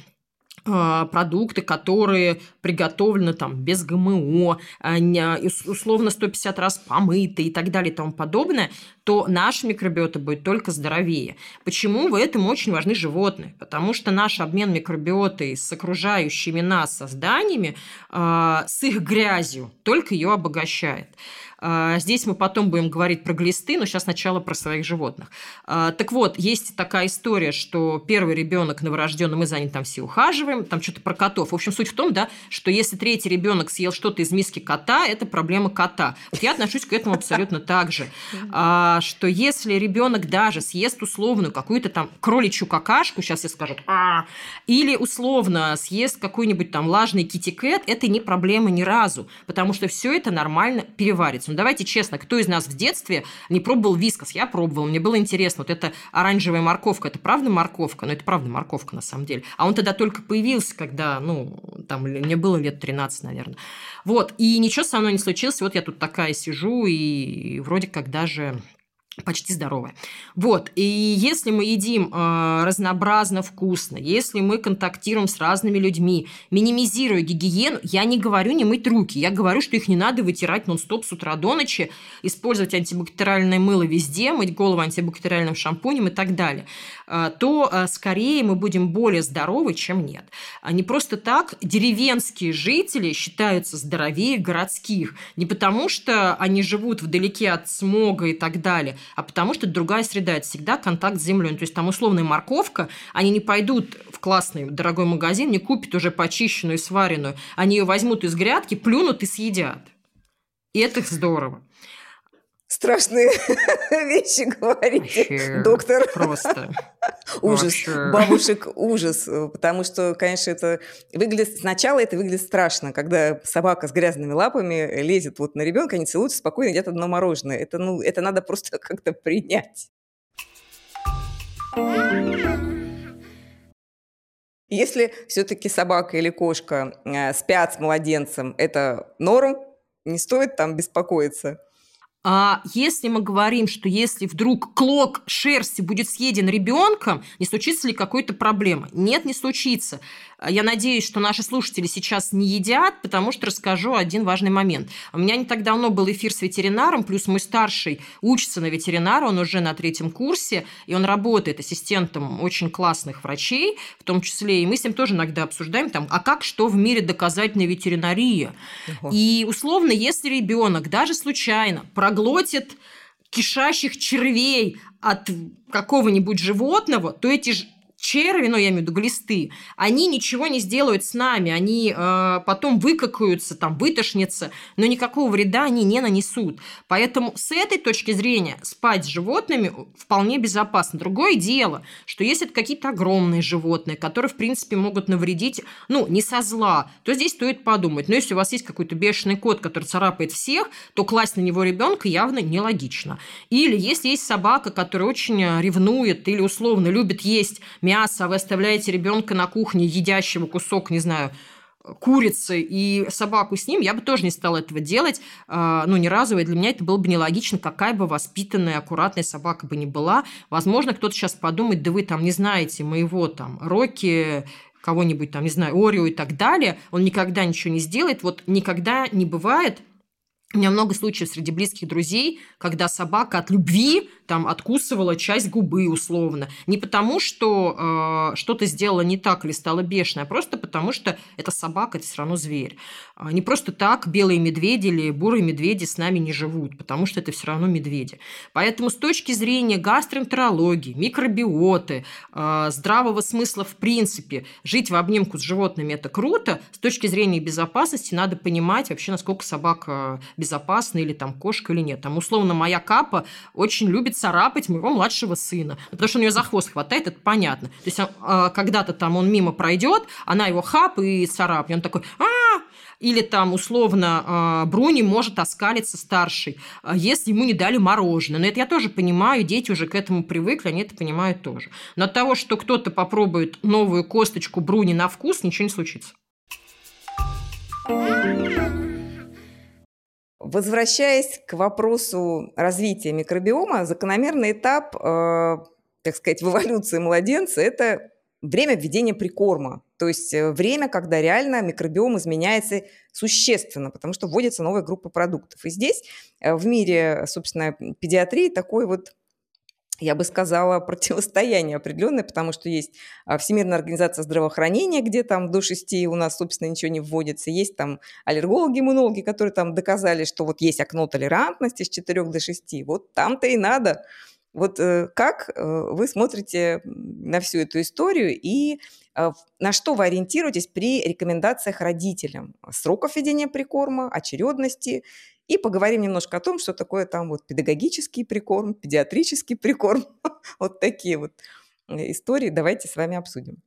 продукты, которые приготовлены там без ГМО, а, условно 150 раз помыты и так далее и тому подобное, то наша микробиота будет только здоровее. Почему в этом очень важны животные? Потому что наш обмен микробиотой с окружающими нас созданиями, а, с их грязью, только ее обогащает. А, здесь мы потом будем говорить про глисты, но сейчас сначала про своих животных. А, так вот, есть такая история, что первый ребенок новорожденный, мы за ним там все ухаживаем, там что-то про котов. В общем, суть в том, да, что если третий ребенок съел что-то из миски кота, это проблема кота. Вот я отношусь к этому абсолютно так же. А, что если ребенок даже съест условную какую-то там кроличью какашку, сейчас все скажут, или условно съест какой-нибудь там влажный китикет, это не проблема ни разу, потому что все это нормально переварится Ну, давайте честно, кто из нас в детстве не пробовал вискас? Я пробовала, мне было интересно. Вот это оранжевая морковка, это правда морковка? Ну, это правда морковка на самом деле. А он тогда только появился, когда, ну, там, мне было лет 13, наверное. Вот, и ничего со мной не случилось. Вот я тут такая сижу и вроде как даже почти здоровая. Вот, и если мы едим э, разнообразно, вкусно, если мы контактируем с разными людьми, минимизируя гигиену, я не говорю не мыть руки, я говорю, что их не надо вытирать нон-стоп с утра до ночи, использовать антибактериальное мыло везде, мыть голову антибактериальным шампунем и так далее, э, то э, скорее мы будем более здоровы, чем нет. А не просто так деревенские жители считаются здоровее городских, не потому что они живут вдалеке от смога и так далее, а потому что это другая среда, это всегда контакт с землей. То есть там условная морковка, они не пойдут в классный дорогой магазин, не купят уже почищенную и сваренную, они ее возьмут из грядки, плюнут и съедят. И это здорово страшные вещи говорите, Вообще доктор. Просто. ужас. Вообще. Бабушек ужас. Потому что, конечно, это выглядит... Сначала это выглядит страшно, когда собака с грязными лапами лезет вот на ребенка, они целуются спокойно, едят одно мороженое. Это, ну, это надо просто как-то принять. Если все-таки собака или кошка э, спят с младенцем, это норм, не стоит там беспокоиться. А если мы говорим, что если вдруг клок шерсти будет съеден ребенком, не случится ли какой-то проблемы? Нет, не случится. Я надеюсь, что наши слушатели сейчас не едят, потому что расскажу один важный момент. У меня не так давно был эфир с ветеринаром, плюс мой старший учится на ветеринара, он уже на третьем курсе, и он работает ассистентом очень классных врачей, в том числе, и мы с ним тоже иногда обсуждаем, там, а как что в мире доказательной ветеринарии. Угу. И условно, если ребенок даже случайно проглотит кишащих червей от какого-нибудь животного, то эти черви, ну, я имею в виду глисты, они ничего не сделают с нами, они э, потом выкакаются, там, вытошнятся, но никакого вреда они не нанесут. Поэтому с этой точки зрения спать с животными вполне безопасно. Другое дело, что если это какие-то огромные животные, которые, в принципе, могут навредить, ну, не со зла, то здесь стоит подумать. Но если у вас есть какой-то бешеный кот, который царапает всех, то класть на него ребенка явно нелогично. Или если есть собака, которая очень ревнует или условно любит есть мясо, мясо, а вы оставляете ребенка на кухне, едящего кусок, не знаю, курицы и собаку с ним, я бы тоже не стала этого делать, а, ну, ни разу, и для меня это было бы нелогично, какая бы воспитанная, аккуратная собака бы ни была. Возможно, кто-то сейчас подумает, да вы там не знаете моего там Рокки, кого-нибудь там, не знаю, Орио и так далее, он никогда ничего не сделает. Вот никогда не бывает, у меня много случаев среди близких друзей, когда собака от любви там откусывала часть губы условно. Не потому, что э, что-то сделала не так или стала бешеной, а просто потому, что эта собака – это все равно зверь. А не просто так белые медведи или бурые медведи с нами не живут, потому что это все равно медведи. Поэтому с точки зрения гастроэнтерологии, микробиоты, э, здравого смысла в принципе, жить в обнимку с животными – это круто. С точки зрения безопасности надо понимать вообще, насколько собака безопасна или там кошка или нет. Там условно моя капа очень любит царапать моего младшего сына. Потому что у нее за хвост хватает, это понятно. То есть а, когда-то там он мимо пройдет, она его хап и царапнет. Он такой, а или там условно а, Бруни может оскалиться старший, а, если ему не дали мороженое. Но это я тоже понимаю, дети уже к этому привыкли, они это понимают тоже. Но от того, что кто-то попробует новую косточку Бруни на вкус, ничего не случится. Возвращаясь к вопросу развития микробиома, закономерный этап, э, так сказать, в эволюции младенца – это время введения прикорма. То есть э, время, когда реально микробиом изменяется существенно, потому что вводится новая группа продуктов. И здесь э, в мире, собственно, педиатрии такой вот я бы сказала, противостояние определенное, потому что есть а, Всемирная организация здравоохранения, где там до 6 у нас, собственно, ничего не вводится. Есть там аллергологи, иммунологи, которые там доказали, что вот есть окно толерантности с 4 до 6. Вот там-то и надо. Вот э, как э, вы смотрите на всю эту историю и на что вы ориентируетесь при рекомендациях родителям? Сроков ведения прикорма, очередности и поговорим немножко о том, что такое там вот педагогический прикорм, педиатрический прикорм. вот такие вот э, истории давайте с вами обсудим.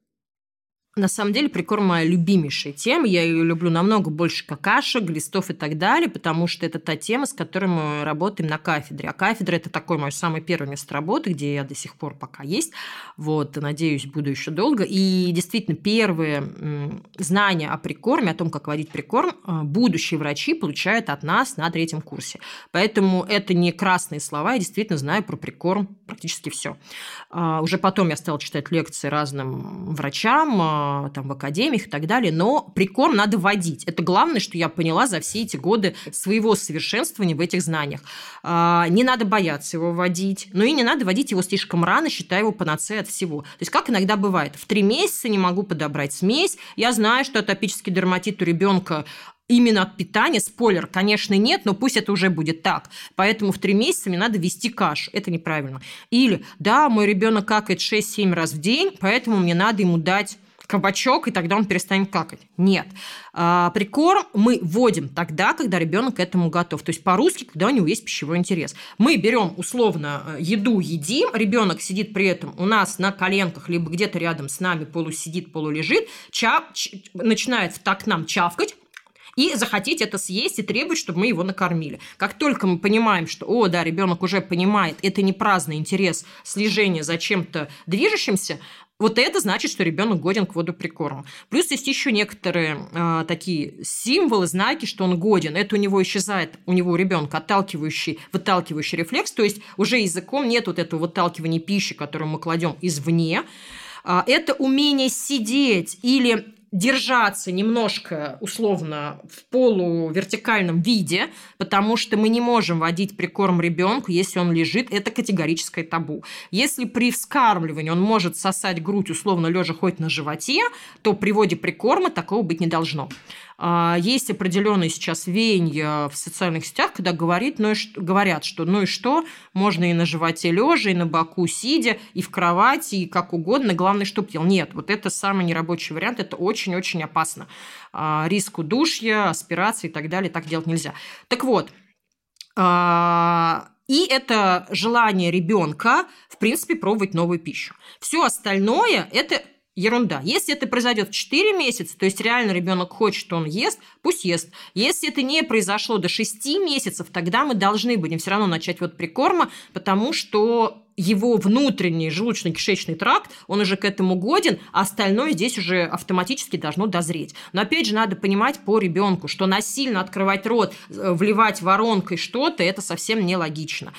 На самом деле прикорм моя любимейшая тема. Я ее люблю намного больше какашек, глистов и так далее, потому что это та тема, с которой мы работаем на кафедре. А кафедра – это такое мое самое первое место работы, где я до сих пор пока есть. Вот, надеюсь, буду еще долго. И действительно, первые знания о прикорме, о том, как водить прикорм, э, будущие врачи получают от нас на третьем курсе. Поэтому это не красные слова, я действительно знаю про прикорм практически все. А, уже потом я стала читать лекции разным врачам, а, а, там, в академиях и так далее, но прикорм надо вводить. Это главное, что я поняла за все эти годы своего совершенствования в этих знаниях. А, не надо бояться его вводить, но и не надо вводить его слишком рано, считая его панацеей от всего. То есть, как иногда бывает, в три месяца не могу подобрать смесь, я знаю, что атопический дерматит у ребенка именно от питания. Спойлер, конечно, нет, но пусть это уже будет так. Поэтому в три месяца мне надо вести кашу. Это неправильно. Или, да, мой ребенок какает 6-7 раз в день, поэтому мне надо ему дать кабачок, и тогда он перестанет какать. Нет. А, прикорм мы вводим тогда, когда ребенок к этому готов. То есть по-русски, когда у него есть пищевой интерес. Мы берем условно э, еду, едим, ребенок сидит при этом у нас на коленках, либо где-то рядом с нами полусидит, полулежит, ча- ч- начинает так нам чавкать, и захотеть это съесть и требовать, чтобы мы его накормили. Как только мы понимаем, что, о, да, ребенок уже понимает, это не праздный интерес слежения за чем-то движущимся, вот это значит, что ребенок годен к водоприкорму. Плюс есть еще некоторые э, такие символы, знаки, что он годен. Это у него исчезает, у него у ребенка отталкивающий, выталкивающий рефлекс, то есть уже языком нет вот этого выталкивания пищи, которую мы кладем извне. Это умение сидеть или держаться немножко условно в полувертикальном виде, потому что мы не можем водить прикорм ребенку, если он лежит, это категорическое табу. Если при вскармливании он может сосать грудь условно лежа хоть на животе, то при воде прикорма такого быть не должно. А, есть определенные сейчас веяния в социальных сетях, когда говорит, ну и что, говорят, что ну и что, можно и на животе лежа, и на боку сидя, и в кровати, и как угодно, главное, чтобы ел. Нет, вот это самый нерабочий вариант, это очень-очень опасно. А, риск удушья, аспирации и так далее, так делать нельзя. Так вот, а, и это желание ребенка, в принципе, пробовать новую пищу. Все остальное – это ерунда. Если это произойдет в 4 месяца, то есть реально ребенок хочет, он ест, пусть ест. Если это не произошло до 6 месяцев, тогда мы должны будем все равно начать вот прикорма, потому что его внутренний желудочно-кишечный тракт, он уже к этому годен, а остальное здесь уже автоматически должно дозреть. Но опять же надо понимать по ребенку, что насильно открывать рот, э, вливать воронкой что-то, это совсем нелогично.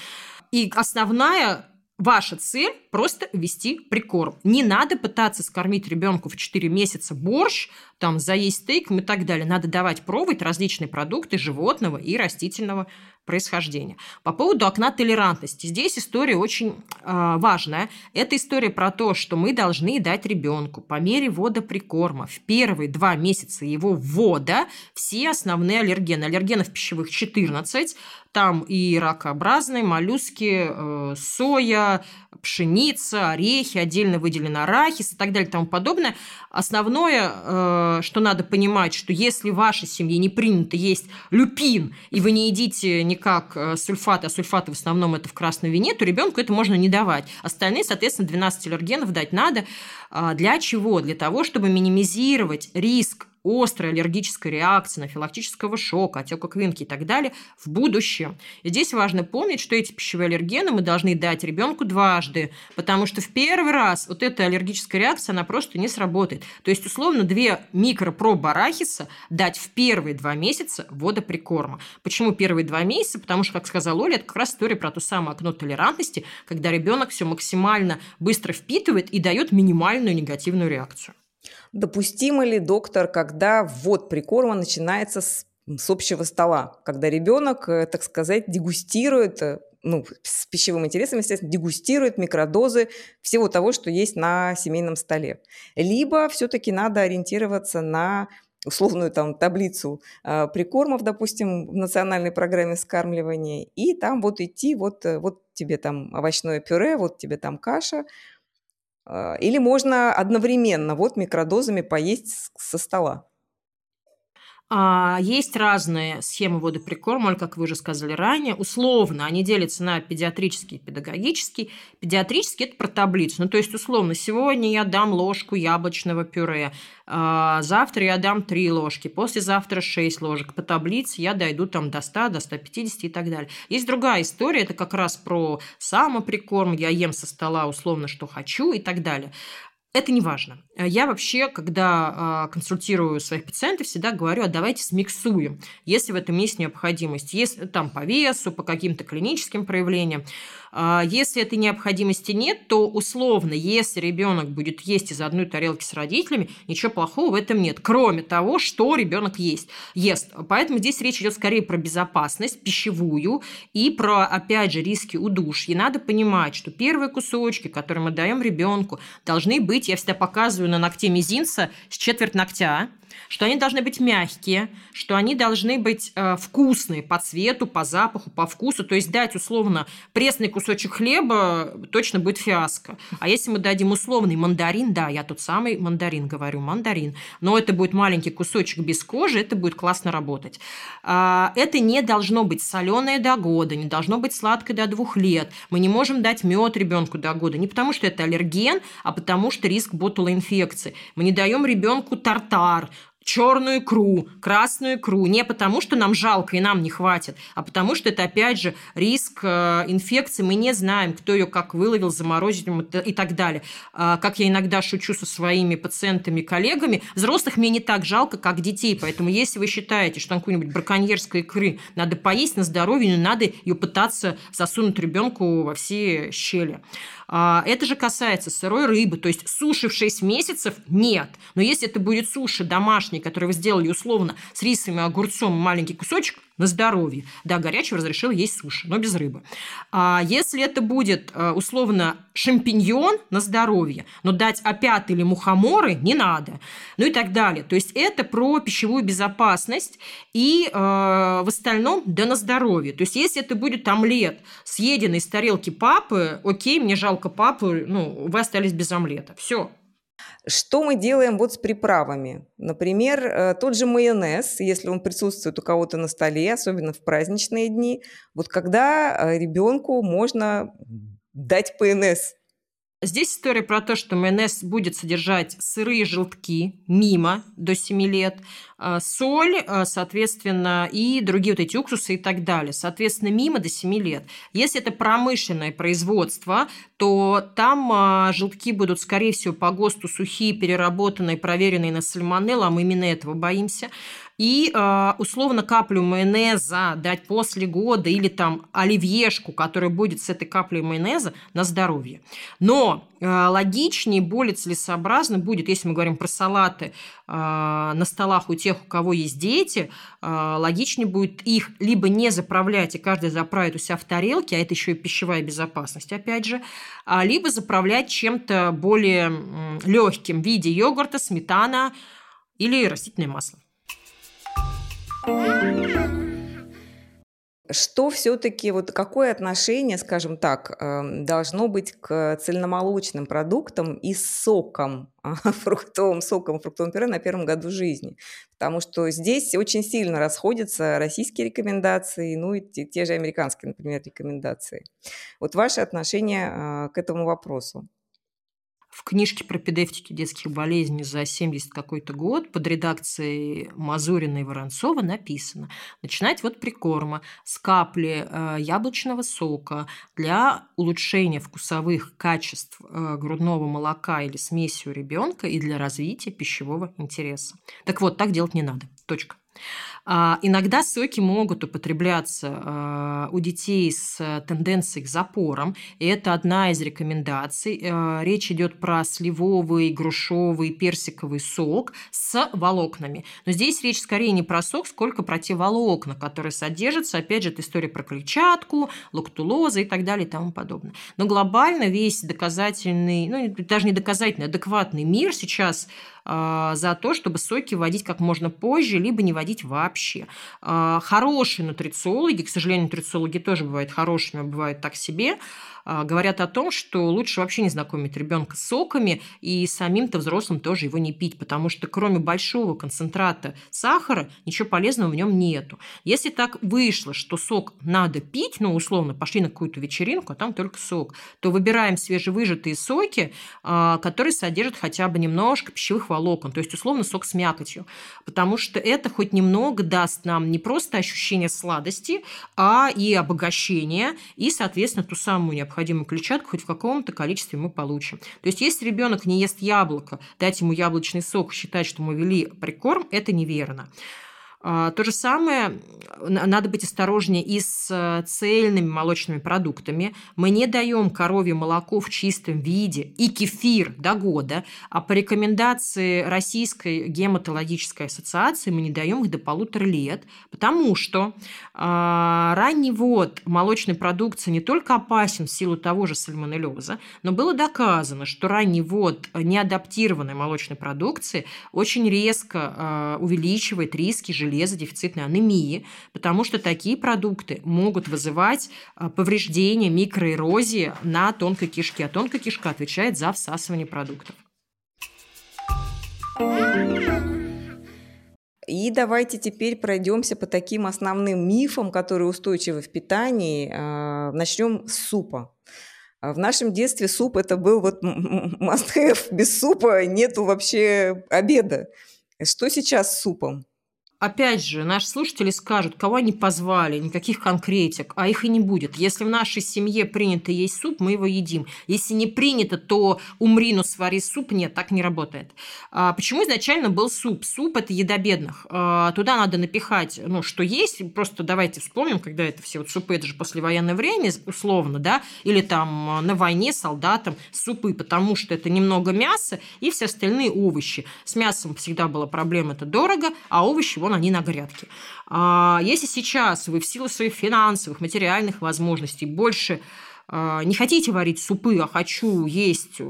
И основная Ваша цель – просто вести прикорм. Не надо пытаться скормить ребенку в 4 месяца борщ, там, заесть стейк и так далее. Надо давать пробовать различные продукты животного и растительного происхождения. По поводу окна толерантности. Здесь история очень э, важная. Это история про то, что мы должны дать ребенку по мере ввода прикорма в первые два месяца его ввода все основные аллергены. Аллергенов пищевых 14, там и ракообразные, моллюски, э, соя, пшеница, орехи, отдельно выделен арахис и так далее и тому подобное. Основное, э, что надо понимать, что если в вашей семье не принято есть люпин, и вы не едите никак э, сульфаты, а сульфаты в основном это в красном вине, то ребенку это можно не давать. Остальные, соответственно, 12 аллергенов дать надо. А для чего? Для того, чтобы минимизировать риск острой аллергической реакции, анафилактического шока, отека квинки и так далее в будущем. И здесь важно помнить, что эти пищевые аллергены мы должны дать ребенку дважды, потому что в первый раз вот эта аллергическая реакция, она просто не сработает. То есть, условно, две микропробы арахиса дать в первые два месяца водоприкорма. Почему первые два месяца? Потому что, как сказала Оля, это как раз история про то самое окно толерантности, когда ребенок все максимально быстро впитывает и дает минимальную негативную реакцию. Допустимо ли, доктор, когда ввод прикорма начинается с, с общего стола, когда ребенок, э, так сказать, дегустирует э, ну, с пищевым интересом, естественно, дегустирует микродозы всего того, что есть на семейном столе. Либо все-таки надо ориентироваться на условную там таблицу э, прикормов, допустим, в национальной программе скармливания, и там вот идти, вот, э, вот тебе там овощное пюре, вот тебе там каша, или можно одновременно вот микродозами поесть со стола. А, есть разные схемы водоприкорма, как вы уже сказали ранее. Условно они делятся на педиатрический и педагогический. Педиатрический – это про таблицу. Ну, то есть, условно, сегодня я дам ложку яблочного пюре, а, завтра я дам 3 ложки, послезавтра 6 ложек. По таблице я дойду там до 100, до 150 и так далее. Есть другая история, это как раз про самоприкорм, я ем со стола условно, что хочу и так далее. Это не важно. Э, я вообще, когда а, консультирую своих пациентов, всегда говорю, а давайте смиксуем, если в этом есть необходимость. Если там по весу, по каким-то клиническим проявлениям. А, если этой необходимости нет, то условно, если ребенок будет есть из одной тарелки с родителями, ничего плохого в этом нет, кроме того, что ребенок есть, ест. Поэтому здесь речь идет скорее про безопасность пищевую и про, опять же, риски удушья. Надо понимать, что первые кусочки, которые мы даем ребенку, должны быть, я всегда показываю на ногте мизинца с четверть ногтя, что они должны быть мягкие, что они должны быть э, вкусные по цвету, по запаху, по вкусу. То есть дать условно пресный кусочек хлеба точно будет фиаско. А если мы дадим условный мандарин, да, я тот самый мандарин говорю, мандарин, но это будет маленький кусочек без кожи, это будет классно работать. А, это не должно быть соленое до года, не должно быть сладкое до двух лет. Мы не можем дать мед ребенку до года, не потому что это аллерген, а потому что риск ботулоинфекции. Мы не даем ребенку тартар, черную икру, красную икру, не потому, что нам жалко и нам не хватит, а потому что это, опять же, риск э, инфекции. Мы не знаем, кто ее как выловил, заморозил и так далее. А, как я иногда шучу со своими пациентами, коллегами, взрослых мне не так жалко, как детей. Поэтому если вы считаете, что какой-нибудь браконьерской икры надо поесть на здоровье, не надо ее пытаться засунуть ребенку во все щели. А, это же касается сырой рыбы, то есть суши в 6 месяцев нет. Но если это будет суши домашние, которые вы сделали условно с рисом и огурцом, маленький кусочек, на здоровье. Да, горячего разрешил есть суши, но без рыбы. А если это будет э, условно шампиньон на здоровье, но дать опят или мухоморы не надо. Ну и так далее. То есть это про пищевую безопасность и э, в остальном да на здоровье. То есть если это будет омлет, съеденный из тарелки папы, окей, мне жалко папу, ну, вы остались без омлета. Все, что мы делаем вот с приправами? Например, э, тот же майонез, если он присутствует у кого-то на столе, особенно в праздничные дни, вот когда э, ребенку можно дать ПНС, Здесь история про то, что майонез будет содержать сырые желтки мимо до 7 лет, э, соль, э, соответственно, и другие вот эти уксусы и так далее. Соответственно, мимо до 7 лет. Если это промышленное производство, то там э, желтки будут, скорее всего, по ГОСТу сухие, переработанные, проверенные на сальмонеллу, а мы именно этого боимся и э, условно каплю майонеза дать после года или там оливьешку, которая будет с этой каплей майонеза на здоровье. Но э, логичнее, более целесообразно будет, если мы говорим про салаты э, на столах у тех, у кого есть дети, логичнее будет их либо не заправлять, и каждый заправит у себя в тарелке, а это еще и пищевая безопасность, опять же, а либо заправлять чем-то более легким в виде йогурта, сметана или растительное масло. Что все-таки, вот какое отношение, скажем так, эм, должно быть к цельномолочным продуктам и сокам, фруктовым соком, фруктовым пюре на первом году жизни? Потому что здесь очень сильно расходятся российские рекомендации, ну и те, те же американские, например, рекомендации. Вот ваше отношение э, к этому вопросу? В книжке про педевтики детских болезней за 70 какой-то год под редакцией Мазурина и Воронцова написано начинать вот прикорма с капли э, яблочного сока для улучшения вкусовых качеств э, грудного молока или смеси у ребенка и для развития пищевого интереса. Так вот, так делать не надо. Точка. А, иногда соки могут употребляться а, у детей с тенденцией к запорам, и это одна из рекомендаций. А, речь идет про сливовый, грушовый, персиковый сок с волокнами. Но здесь речь скорее не про сок, сколько про те волокна, которые содержатся. Опять же, это история про клетчатку, лактулоза и так далее и тому подобное. Но глобально весь доказательный, ну даже не доказательный, адекватный мир сейчас за то, чтобы соки вводить как можно позже, либо не вводить вообще. А, хорошие нутрициологи, к сожалению, нутрициологи тоже бывают хорошими, а бывают так себе, а, говорят о том, что лучше вообще не знакомить ребенка с соками и самим-то взрослым тоже его не пить, потому что кроме большого концентрата сахара ничего полезного в нем нету. Если так вышло, что сок надо пить, ну, условно, пошли на какую-то вечеринку, а там только сок, то выбираем свежевыжатые соки, а, которые содержат хотя бы немножко пищевых волокон, то есть, условно, сок с мякотью, потому что это хоть немного даст нам не просто ощущение сладости, а и обогащение, и, соответственно, ту самую необходимую необходимую клетчатку хоть в каком-то количестве мы получим. То есть, если ребенок не ест яблоко, дать ему яблочный сок, считать, что мы ввели прикорм, это неверно. А, то же самое, надо быть осторожнее и с э, цельными молочными продуктами. Мы не даем коровье молоко в чистом виде и кефир до года, а по рекомендации Российской гематологической ассоциации мы не даем их до полутора лет, потому что э, ранний ввод молочной продукции не только опасен в силу того же сальмонеллеза, но было доказано, что ранний ввод неадаптированной молочной продукции очень резко э, увеличивает риски железа железодефицитной анемии, потому что такие продукты могут вызывать а, повреждения, микроэрозии на тонкой кишке, а тонкая кишка отвечает за всасывание продуктов. И давайте теперь пройдемся по таким основным мифам, которые устойчивы в питании. А, Начнем с супа. В нашем детстве суп это был вот must have. Без супа нету вообще обеда. Что сейчас с супом? Опять же, наши слушатели скажут, кого они позвали, никаких конкретик, а их и не будет. Если в нашей семье принято есть суп, мы его едим. Если не принято, то умри, но свари суп. Нет, так не работает. А почему изначально был суп? Суп – это еда бедных. А, туда надо напихать, ну, что есть. Просто давайте вспомним, когда это все вот супы, это же послевоенное время, условно, да, или там на войне солдатам супы, потому что это немного мяса и все остальные овощи. С мясом всегда была проблема, это дорого, а овощи, вон они на грядке. А если сейчас вы в силу своих финансовых, материальных возможностей больше не хотите варить супы, а хочу есть,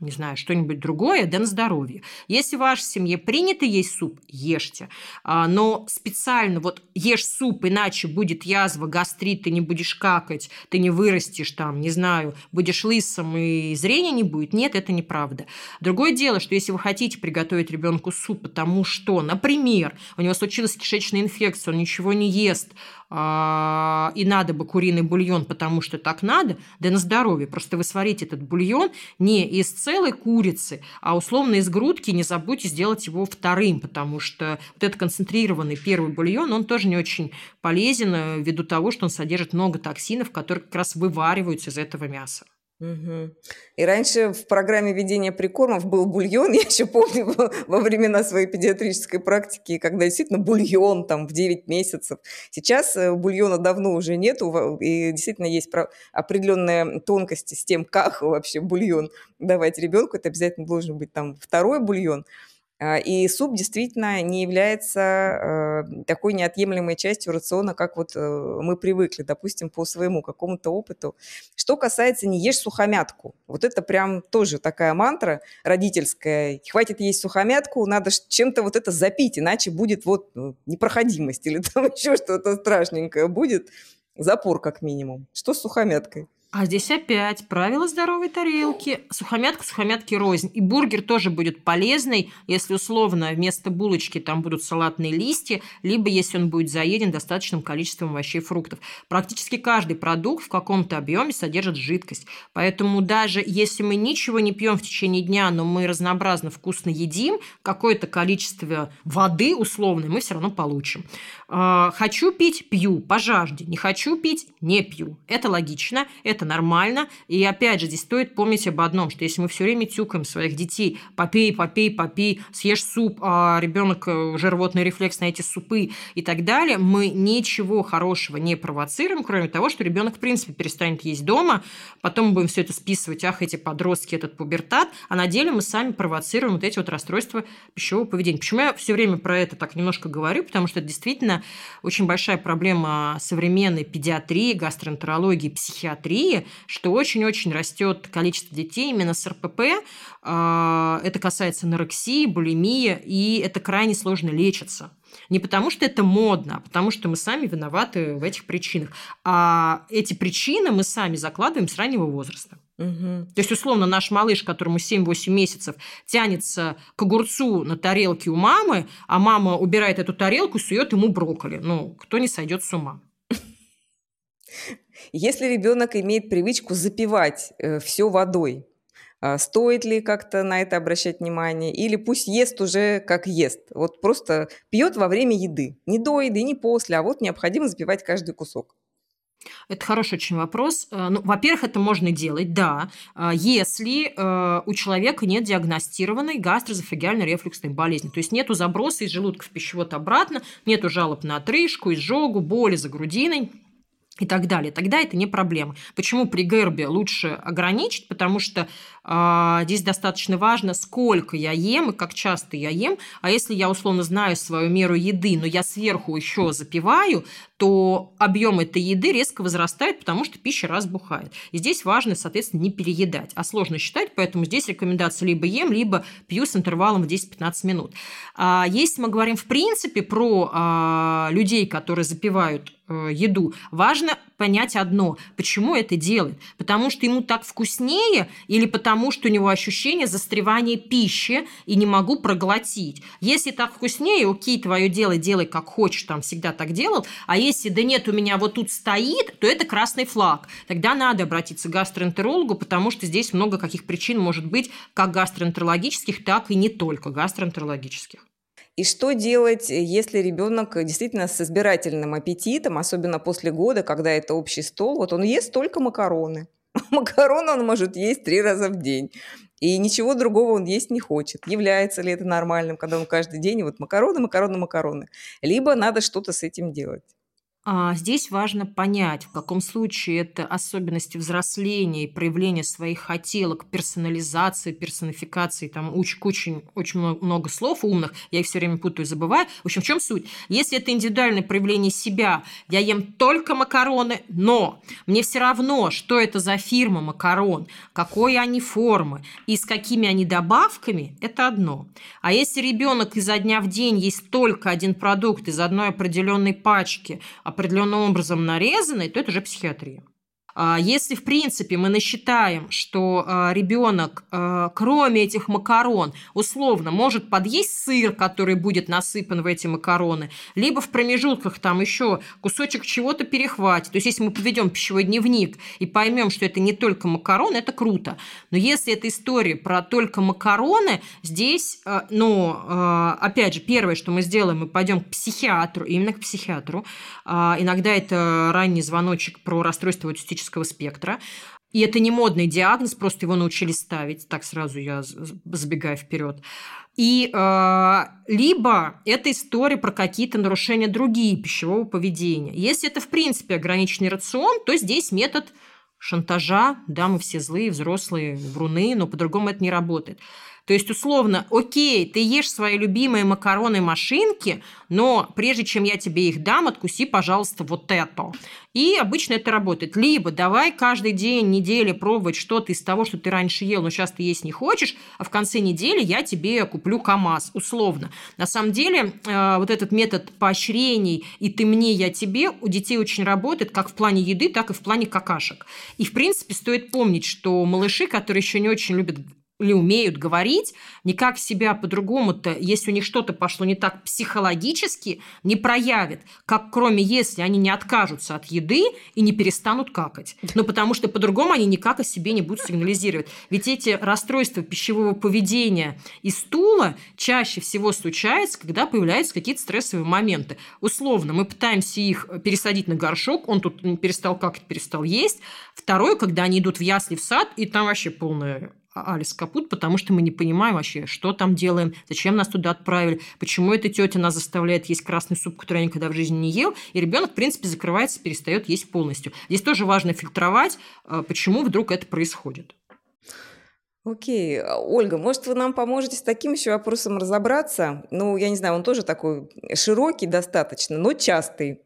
не знаю, что-нибудь другое, да на здоровье. Если в вашей семье принято есть суп, ешьте. А, но специально вот ешь суп, иначе будет язва, гастрит, ты не будешь какать, ты не вырастешь там, не знаю, будешь лысым и зрения не будет. Нет, это неправда. Другое дело, что если вы хотите приготовить ребенку суп, потому что, например, у него случилась кишечная инфекция, он ничего не ест, а, и надо бы куриный бульон, потому что так надо, да на здоровье. Просто вы сварите этот бульон не из целой курицы, а условно из грудки. Не забудьте сделать его вторым, потому что вот этот концентрированный первый бульон, он тоже не очень полезен э, ввиду того, что он содержит много токсинов, которые как раз вывариваются из этого мяса. Угу. И раньше в программе ведения прикормов был бульон, я еще помню во времена своей педиатрической практики, когда действительно бульон там в 9 месяцев. Сейчас э, бульона давно уже нету, и действительно есть определенные тонкости с тем, как вообще бульон давать ребенку. Это обязательно должен быть там второй бульон. А, и суп действительно не является э, такой неотъемлемой частью рациона, как вот э, мы привыкли, допустим, по своему какому-то опыту. Что касается «не ешь сухомятку», вот это прям тоже такая мантра родительская. Хватит есть сухомятку, надо чем-то вот это запить, иначе будет вот ну, непроходимость или там еще что-то страшненькое будет. Запор как минимум. Что с сухомяткой? А здесь опять правило здоровой тарелки. Сухомятка, сухомятки рознь. И бургер тоже будет полезный, если условно вместо булочки там будут салатные листья, либо если он будет заеден достаточным количеством овощей и фруктов. Практически каждый продукт в каком-то объеме содержит жидкость. Поэтому даже если мы ничего не пьем в течение дня, но мы разнообразно вкусно едим, какое-то количество воды условно мы все равно получим. А, хочу пить – пью по жажде. Не хочу пить – не пью. Это логично, это нормально. И опять же, здесь стоит помнить об одном, что если мы все время тюкаем своих детей, попей, попей, попей, съешь суп, а ребенок э, уже рвотный рефлекс на эти супы и так далее, мы ничего хорошего не провоцируем, кроме того, что ребенок в принципе перестанет есть дома, потом мы будем все это списывать, ах, эти подростки, этот пубертат, а на деле мы сами провоцируем вот эти вот расстройства пищевого поведения. Почему я все время про это так немножко говорю? Потому что это действительно очень большая проблема современной педиатрии, гастроэнтерологии, психиатрии, что очень-очень растет количество детей именно с РПП. А, это касается анорексии, булимии, и это крайне сложно лечится. Не потому, что это модно, а потому, что мы сами виноваты в этих причинах. А эти причины мы сами закладываем с раннего возраста. Угу. То есть, условно, наш малыш, которому 7-8 месяцев, тянется к огурцу на тарелке у мамы, а мама убирает эту тарелку и сует ему брокколи. Ну, кто не сойдет с ума? Если ребенок имеет привычку запивать э, все водой, а, стоит ли как-то на это обращать внимание, или пусть ест уже как ест, вот просто пьет во время еды, не до еды, не после, а вот необходимо запивать каждый кусок. Это хороший очень вопрос. Э, ну, во-первых, это можно делать, да, э, если э, у человека нет диагностированной гастрозофагиальной рефлюксной болезни. То есть нету заброса из желудка в пищевод обратно, нету жалоб на отрыжку, изжогу, боли за грудиной и так далее, тогда это не проблема. Почему при гербе лучше ограничить? Потому что э, здесь достаточно важно, сколько я ем и как часто я ем. А если я условно знаю свою меру еды, но я сверху еще запиваю, то объем этой еды резко возрастает, потому что пища разбухает. И здесь важно, соответственно, не переедать. А сложно считать, поэтому здесь рекомендация либо ем, либо пью с интервалом в 10-15 минут. А если мы говорим в принципе про а, людей, которые запивают еду. Важно понять одно, почему это делает. Потому что ему так вкуснее или потому что у него ощущение застревания пищи и не могу проглотить. Если так вкуснее, окей, твое дело, делай как хочешь, там всегда так делал. А если да нет, у меня вот тут стоит, то это красный флаг. Тогда надо обратиться к гастроэнтерологу, потому что здесь много каких причин может быть, как гастроэнтерологических, так и не только гастроэнтерологических. И что делать, если ребенок действительно с избирательным аппетитом, особенно после года, когда это общий стол, вот он ест только макароны. Макароны он может есть три раза в день. И ничего другого он есть не хочет. Является ли это нормальным, когда он каждый день вот макароны, макароны, макароны. Либо надо что-то с этим делать. А здесь важно понять, в каком случае это особенности взросления и проявления своих хотелок, персонализации, персонификации, там очень, очень много слов умных, я их все время путаю забываю. В общем, в чем суть? Если это индивидуальное проявление себя, я ем только макароны, но мне все равно, что это за фирма макарон, какой они формы и с какими они добавками, это одно. А если ребенок изо дня в день есть только один продукт из одной определенной пачки, определенным образом нарезанный, то это уже психиатрия. А если, в принципе, мы насчитаем, что а, ребенок, а, кроме этих макарон, условно, может подъесть сыр, который будет насыпан в эти макароны, либо в промежутках там еще кусочек чего-то перехватит. То есть, если мы поведем пищевой дневник и поймем, что это не только макароны, это круто. Но если это история про только макароны, здесь, ну, опять же, первое, что мы сделаем, мы пойдем к психиатру, именно к психиатру. Иногда это ранний звоночек про расстройство аутистического аутистического спектра. И это не модный диагноз, просто его научились ставить. Так сразу я забегаю вперед. И э, либо это история про какие-то нарушения другие пищевого поведения. Если это, в принципе, ограниченный рацион, то здесь метод шантажа, да, мы все злые, взрослые, вруны, но по-другому это не работает. То есть, условно, окей, ты ешь свои любимые макароны-машинки, но прежде чем я тебе их дам, откуси, пожалуйста, вот это. И обычно это работает. Либо давай каждый день, недели пробовать что-то из того, что ты раньше ел, но сейчас ты есть не хочешь, а в конце недели я тебе куплю КАМАЗ, условно. На самом деле, э, вот этот метод поощрений и ты мне, я тебе у детей очень работает как в плане еды, так и в плане какашек. И, в принципе, стоит помнить, что малыши, которые еще не очень любят или умеют говорить, никак себя по-другому-то, если у них что-то пошло не так психологически, не проявят, как кроме если они не откажутся от еды и не перестанут какать. Ну, потому что по-другому они никак о себе не будут сигнализировать. Ведь эти расстройства пищевого поведения и стула чаще всего случаются, когда появляются какие-то стрессовые моменты. Условно, мы пытаемся их пересадить на горшок, он тут перестал какать, перестал есть. Второе, когда они идут в ясли в сад, и там вообще полная Алис капут, потому что мы не понимаем вообще, что там делаем, зачем нас туда отправили, почему эта тетя нас заставляет есть красный суп, который я никогда в жизни не ел, и ребенок, в принципе, закрывается, перестает есть полностью. Здесь тоже важно фильтровать, а, почему вдруг это происходит. Окей. Ольга, может, вы нам поможете с таким еще вопросом разобраться? Ну, я не знаю, он тоже такой широкий достаточно, но частый.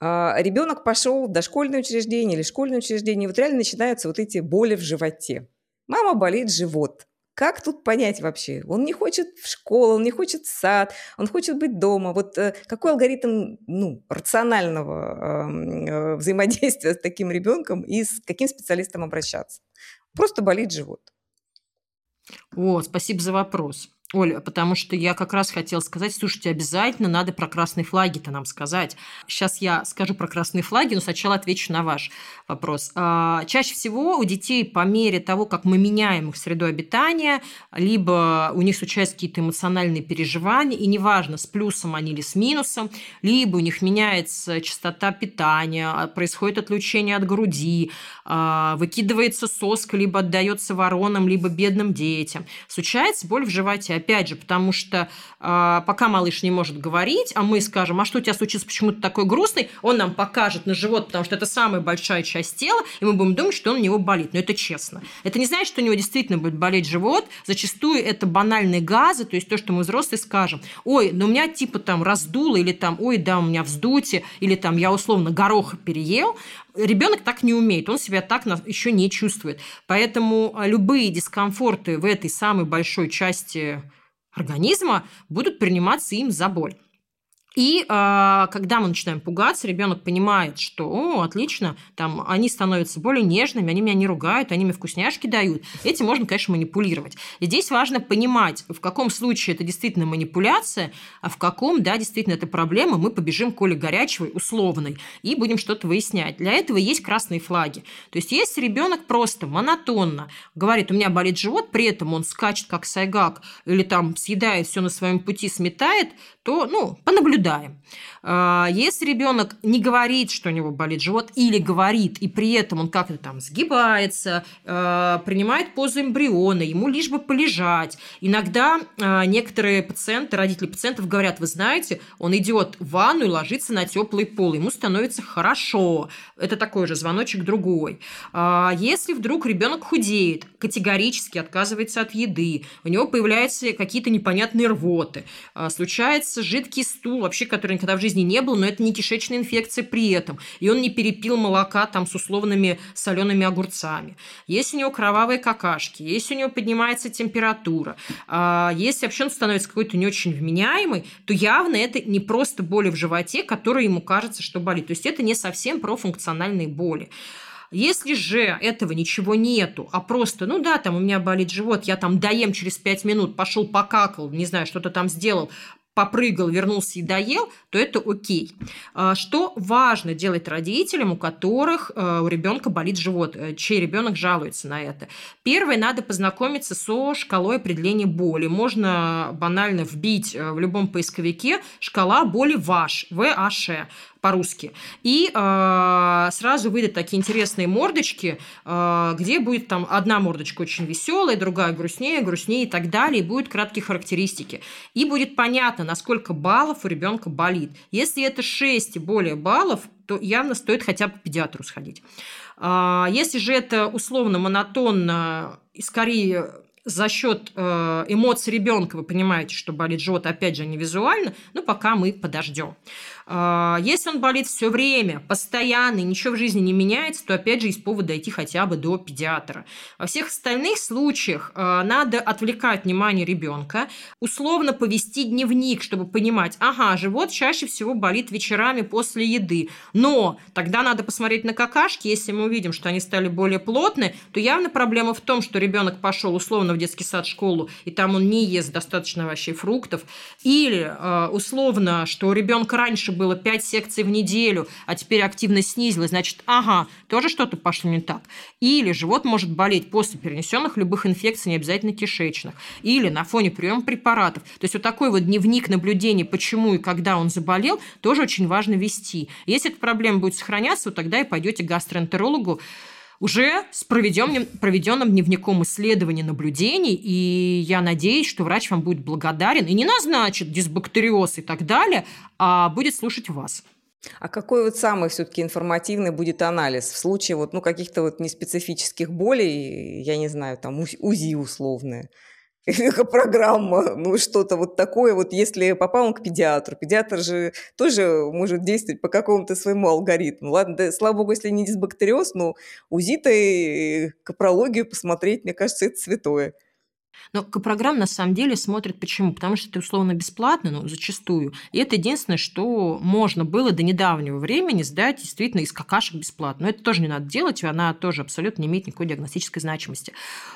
А, ребенок пошел в дошкольное учреждение или школьное учреждение, вот реально начинаются вот эти боли в животе. Мама болит живот. Как тут понять вообще? Он не хочет в школу, он не хочет в сад, он хочет быть дома. Вот э, какой алгоритм ну, рационального э, взаимодействия с таким ребенком и с каким специалистом обращаться? Просто болит живот. О, спасибо за вопрос. Оля, потому что я как раз хотела сказать, слушайте, обязательно надо про красные флаги-то нам сказать. Сейчас я скажу про красные флаги, но сначала отвечу на ваш вопрос. А, чаще всего у детей по мере того, как мы меняем их среду обитания, либо у них случаются какие-то эмоциональные переживания, и неважно, с плюсом они или с минусом, либо у них меняется частота питания, а, происходит отлучение от груди, а, выкидывается соска, либо отдается воронам, либо бедным детям. Случается боль в животе опять же, потому что э, пока малыш не может говорить, а мы скажем, а что у тебя случилось, почему ты такой грустный, он нам покажет на живот, потому что это самая большая часть тела, и мы будем думать, что он у него болит. Но это честно. Это не значит, что у него действительно будет болеть живот. Зачастую это банальные газы, то есть то, что мы взрослые скажем, ой, ну у меня типа там раздуло, или там, ой, да, у меня вздутие, или там я условно гороха переел, ребенок так не умеет, он себя так еще не чувствует. Поэтому а, любые дискомфорты в этой самой большой части организма будут приниматься им за боль. И э, когда мы начинаем пугаться, ребенок понимает, что, о, отлично, там, они становятся более нежными, они меня не ругают, они мне вкусняшки дают. Этим можно, конечно, манипулировать. И здесь важно понимать, в каком случае это действительно манипуляция, а в каком, да, действительно это проблема, мы побежим к Оле Горячевой условной и будем что-то выяснять. Для этого есть красные флаги. То есть, если ребенок просто монотонно говорит, у меня болит живот, при этом он скачет как сайгак или там съедает все на своем пути, сметает, то, ну, понаблюдаем. А, если ребенок не говорит, что у него болит живот, или говорит, и при этом он как-то там сгибается, а, принимает позу эмбриона, ему лишь бы полежать. Иногда а, некоторые пациенты, родители пациентов говорят, вы знаете, он идет в ванну и ложится на теплый пол, ему становится хорошо. Это такой же звоночек другой. Если вдруг ребенок худеет, категорически отказывается от еды, у него появляются какие-то непонятные рвоты, случается жидкий стул, вообще, который никогда в жизни не был, но это не кишечная инфекция при этом. И он не перепил молока там с условными солеными огурцами. Если у него кровавые какашки, если у него поднимается температура, а, если вообще он становится какой-то не очень вменяемый, то явно это не просто боли в животе, которые ему кажется, что болит. То есть это не совсем про функциональные боли. Если же этого ничего нету, а просто, ну да, там у меня болит живот, я там доем через 5 минут, пошел покакал, не знаю, что-то там сделал, попрыгал, вернулся и доел, то это окей. А, что важно делать родителям, у которых э, у ребенка болит живот, э, чей ребенок жалуется на это? Первое, надо познакомиться со шкалой определения боли. Можно банально вбить э, в любом поисковике шкала боли ВАШ, ВАШ по-русски. И э, сразу выйдут такие интересные мордочки, э, где будет там одна мордочка очень веселая, другая грустнее, грустнее и так далее, и будут краткие характеристики. И будет понятно, насколько баллов у ребенка болит. Если это 6 и более баллов, то явно стоит хотя бы к педиатру сходить. Э, если же это условно монотонно и скорее за счет э, эмоций ребенка вы понимаете, что болит живот, опять же, не визуально, но пока мы подождем. А, если он болит все время, постоянно, и ничего в жизни не меняется, то опять же есть повод дойти хотя бы до педиатра. Во всех остальных случаях а, надо отвлекать внимание ребенка, условно повести дневник, чтобы понимать, ага, живот чаще всего болит вечерами после еды, но тогда надо посмотреть на какашки, если мы увидим, что они стали более плотные, то явно проблема в том, что ребенок пошел условно в детский сад, школу, и там он не ест достаточно овощей, фруктов, или а, условно, что у ребенка раньше было 5 секций в неделю, а теперь активность снизилась, значит, ага, тоже что-то пошло не так. Или живот может болеть после перенесенных любых инфекций, не обязательно кишечных. Или на фоне приема препаратов. То есть вот такой вот дневник наблюдения, почему и когда он заболел, тоже очень важно вести. Если эта проблема будет сохраняться, то тогда и пойдете к гастроэнтерологу, уже с проведенным, проведенным дневником исследований наблюдений, и я надеюсь, что врач вам будет благодарен и не назначит дисбактериоз и так далее, а будет слушать вас. А какой вот самый все-таки информативный будет анализ в случае вот, ну, каких-то вот неспецифических болей, я не знаю, там УЗИ условное? Программа, ну что-то вот такое, вот если попал он к педиатру, педиатр же тоже может действовать по какому-то своему алгоритму. Ладно, да, слава богу, если не дисбактериоз, но УЗИ-то и капрологию посмотреть, мне кажется, это святое. Но программ на самом деле смотрят почему? Потому что это условно бесплатно, ну, зачастую. И это единственное, что можно было до недавнего времени сдать действительно из какашек бесплатно. Но это тоже не надо делать, и она тоже абсолютно не имеет никакой диагностической значимости.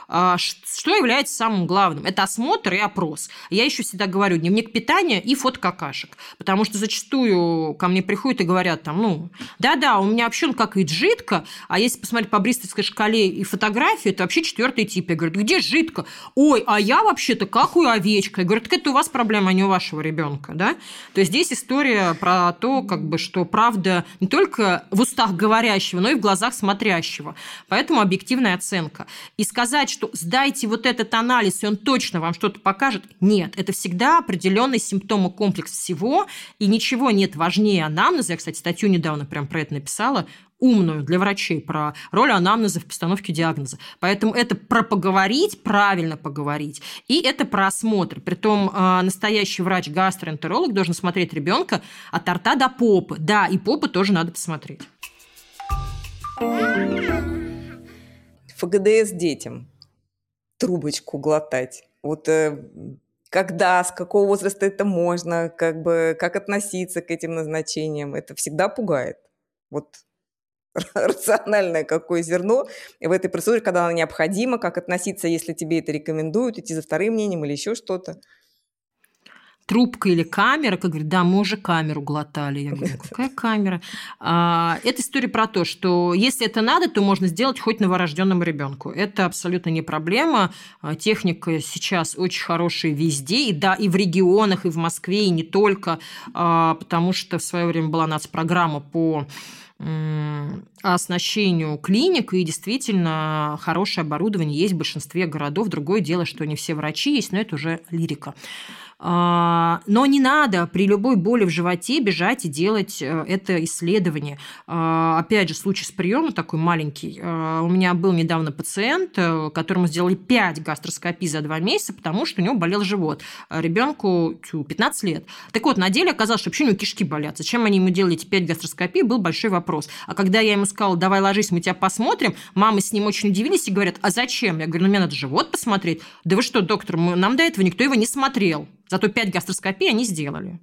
А, что является самым главным? Это осмотр и опрос. Я еще всегда говорю, дневник питания и фото какашек. Потому что зачастую ко мне приходят и говорят там, ну, да-да, у меня вообще он как и жидко, а если посмотреть по бристольской шкале и фотографии, это вообще четвертый тип. Я говорю, где жидко? Ой, а я вообще-то какую овечка. Я говорю, так это у вас проблема, а не у вашего ребенка, да? То есть здесь история про то, как бы, что правда не только в устах говорящего, но и в глазах смотрящего. Поэтому объективная оценка. И сказать, что сдайте вот этот анализ, и он точно вам что-то покажет, нет. Это всегда определенный симптомокомплекс всего, и ничего нет важнее анамнеза. Я, кстати, статью недавно прям про это написала умную для врачей про роль анамнеза в постановке диагноза. Поэтому это про поговорить, правильно поговорить, и это про осмотр. Притом а, настоящий врач-гастроэнтеролог должен смотреть ребенка от рта до попы. Да, и попы тоже надо посмотреть. ФГДС детям. Трубочку глотать. Вот э, когда, с какого возраста это можно, как бы, как относиться к этим назначениям. Это всегда пугает. Вот рациональное какое зерно в этой процедуре, когда она необходима, как относиться, если тебе это рекомендуют, идти за вторым мнением или еще что-то трубка или камера, как говорит, да, мы уже камеру глотали. Я говорю, какая камера? А, это история про то, что если это надо, то можно сделать хоть новорожденному ребенку. Это абсолютно не проблема. А, техника сейчас очень хорошая везде, и да, и в регионах, и в Москве, и не только, а, потому что в свое время была нацпрограмма по оснащению клиник, и действительно хорошее оборудование есть в большинстве городов. Другое дело, что не все врачи есть, но это уже лирика. А, но не надо при любой боли в животе бежать и делать э, это исследование. А, опять же, случай с приемом такой маленький. А, у меня был недавно пациент, э, которому сделали 5 гастроскопий за 2 месяца, потому что у него болел живот. Ребенку 15 лет. Так вот, на деле оказалось, что вообще у него кишки болят. Зачем они ему делали эти 5 гастроскопий, был большой вопрос. А когда я ему сказала, давай ложись, мы тебя посмотрим, мамы с ним очень удивились и говорят, а зачем? Я говорю, ну мне надо живот посмотреть. Да вы что, доктор, мы, нам до этого никто его не смотрел. Зато 5 гастроскопий они сделали.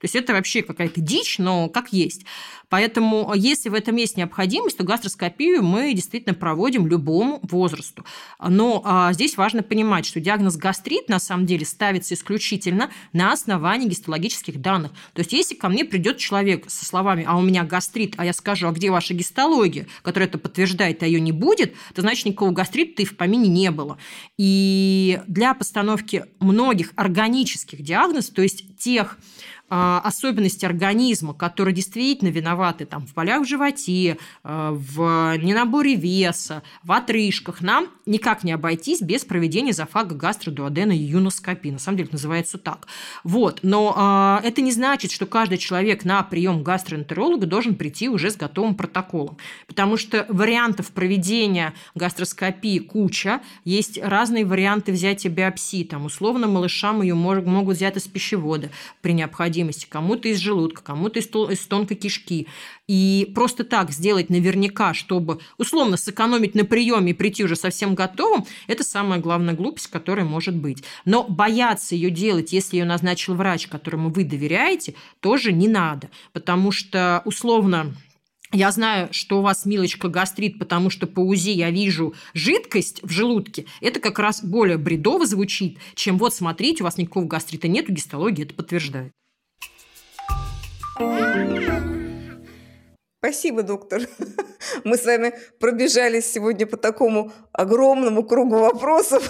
То есть это вообще какая-то дичь, но как есть. Поэтому, э, если в этом есть необходимость, то гастроскопию мы действительно проводим любому возрасту. Но а, здесь важно понимать, что диагноз гастрит на самом деле ставится исключительно на основании гистологических данных. То есть, если ко мне придет человек со словами «а у меня гастрит», а я скажу «а где ваша гистология?», которая это подтверждает, а ее не будет, то значит никакого гастрита и в помине не было. И для постановки многих органических диагнозов, то есть тех особенности организма, которые действительно виноваты там, в болях в животе, а, в ненаборе веса, в отрыжках, нам никак не обойтись без проведения зафага гастродуодена и юноскопии. На самом деле это называется так. Вот. Но а, это не значит, что каждый человек на прием гастроэнтеролога должен прийти уже с готовым протоколом. Потому что вариантов проведения гастроскопии куча. Есть разные варианты взятия биопсии. Там, условно, малышам ее могут взять из пищевода при необходимости необходимости, кому-то из желудка, кому-то из, из тонкой кишки. И просто так сделать наверняка, чтобы условно сэкономить на приеме и прийти уже совсем готовым, это самая главная глупость, которая может быть. Но бояться ее делать, если ее назначил врач, которому вы доверяете, тоже не надо. Потому что условно я знаю, что у вас, милочка, гастрит, потому что по УЗИ я вижу жидкость в желудке. Это как раз более бредово звучит, чем вот смотрите, у вас никакого гастрита нет, гистология это подтверждает. Спасибо, доктор. Мы с вами пробежались сегодня по такому огромному кругу вопросов.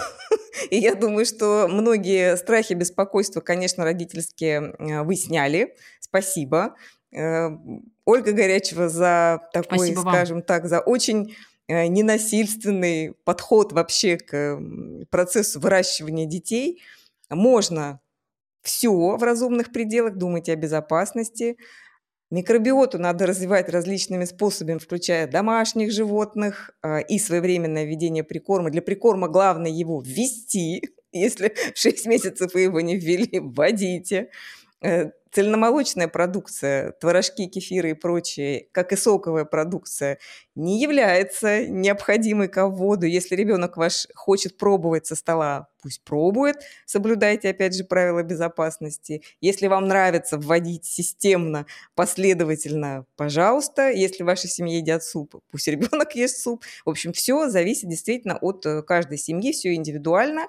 И я думаю, что многие страхи, беспокойства, конечно, родительские э, вы сняли. Спасибо. Э, Ольга Горячева за такой, Спасибо скажем вам. так, за очень э, ненасильственный подход вообще к процессу выращивания детей. Можно все в разумных пределах, думайте о безопасности. Микробиоту надо развивать различными способами, включая домашних животных э, и своевременное введение прикорма. Для прикорма главное его ввести. Если в 6 месяцев вы его не ввели, вводите. Э, цельномолочная продукция, творожки, кефиры и прочее, как и соковая продукция, не является необходимой к вводу. Если ребенок ваш хочет пробовать со стола, пусть пробует, соблюдайте, опять же, правила безопасности. Если вам нравится вводить системно, последовательно, пожалуйста. Если в вашей семье едят суп, пусть ребенок ест суп. В общем, все зависит действительно от э, каждой семьи, все индивидуально.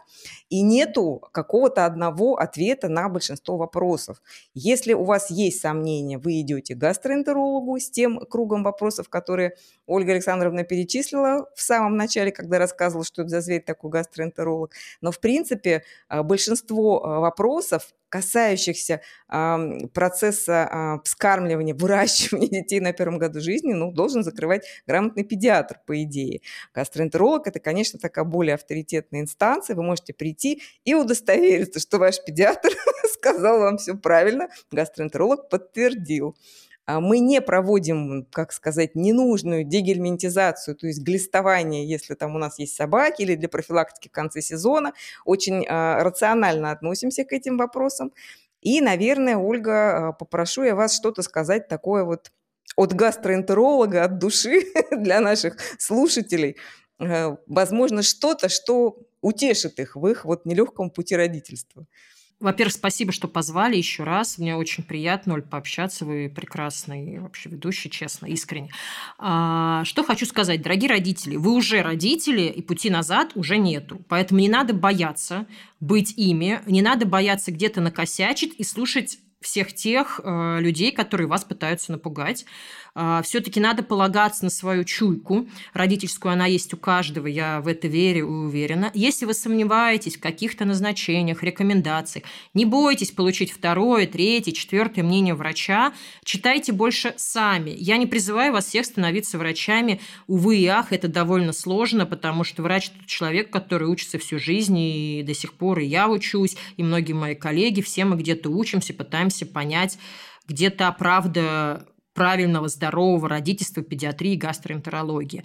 И нету какого-то одного ответа на большинство вопросов. Если у вас есть сомнения, вы идете к гастроэнтерологу с тем кругом вопросов, которые Ольга Александровна перечислила в самом начале, когда рассказывала, что это за зверь такой гастроэнтеролог. Но, в принципе, а, большинство а, вопросов касающихся процесса э, вскармливания, выращивания детей на первом году жизни, ну, должен закрывать грамотный педиатр, по идее. Гастроэнтеролог – это, конечно, такая более авторитетная инстанция. Вы можете прийти и удостовериться, что ваш педиатр сказал вам все правильно. Гастроэнтеролог подтвердил. А мы не проводим, как сказать, ненужную дегельминтизацию, то есть глистование, если там у нас есть собаки или для профилактики в конце сезона. Очень э, рационально относимся к этим вопросам. И, наверное, Ольга, попрошу я вас что-то сказать такое вот от гастроэнтеролога, от души для наших слушателей. Возможно, что-то, что утешит их в их вот нелегком пути родительства. Во-первых, спасибо, что позвали еще раз. Мне очень приятно, Оль, пообщаться. Вы прекрасный вообще ведущий, честно, искренне. А, что хочу сказать, дорогие родители, вы уже родители, и пути назад уже нету. Поэтому не надо бояться быть ими, не надо бояться где-то накосячить и слушать всех тех э, людей, которые вас пытаются напугать. А, Все-таки надо полагаться на свою чуйку. Родительскую она есть у каждого, я в это верю и уверена. Если вы сомневаетесь в каких-то назначениях, рекомендациях, не бойтесь получить второе, третье, четвертое мнение врача. Читайте больше сами. Я не призываю вас всех становиться врачами. Увы и ах, это довольно сложно, потому что врач – человек, который учится всю жизнь, и до сих пор и я учусь, и многие мои коллеги, все мы где-то учимся, пытаемся понять, где то правда правильного, здорового родительства, педиатрии, гастроэнтерологии.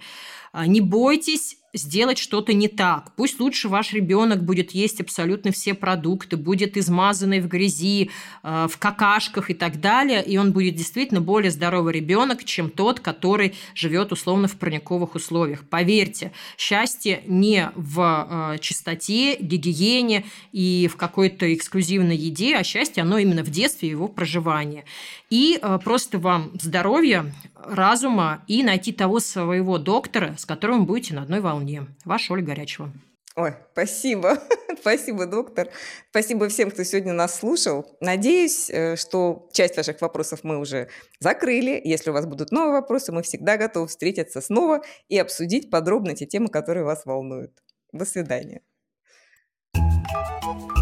А, не бойтесь сделать что-то не так. Пусть лучше ваш ребенок будет есть абсолютно все продукты, будет измазанный в грязи, а, в какашках и так далее, и он будет действительно более здоровый ребенок, чем тот, который живет условно в парниковых условиях. Поверьте, счастье не в а, чистоте, гигиене и в какой-то эксклюзивной еде, а счастье оно именно в детстве его проживания. И просто вам здоровья, разума и найти того своего доктора, с которым вы будете на одной волне вполне. Ваша Ольга Горячева. Ой, спасибо. спасибо, доктор. Спасибо всем, кто сегодня нас слушал. Надеюсь, э, что часть ваших вопросов мы уже закрыли. Если у вас будут новые вопросы, мы всегда готовы встретиться снова и обсудить подробно те темы, которые вас волнуют. До свидания. thank you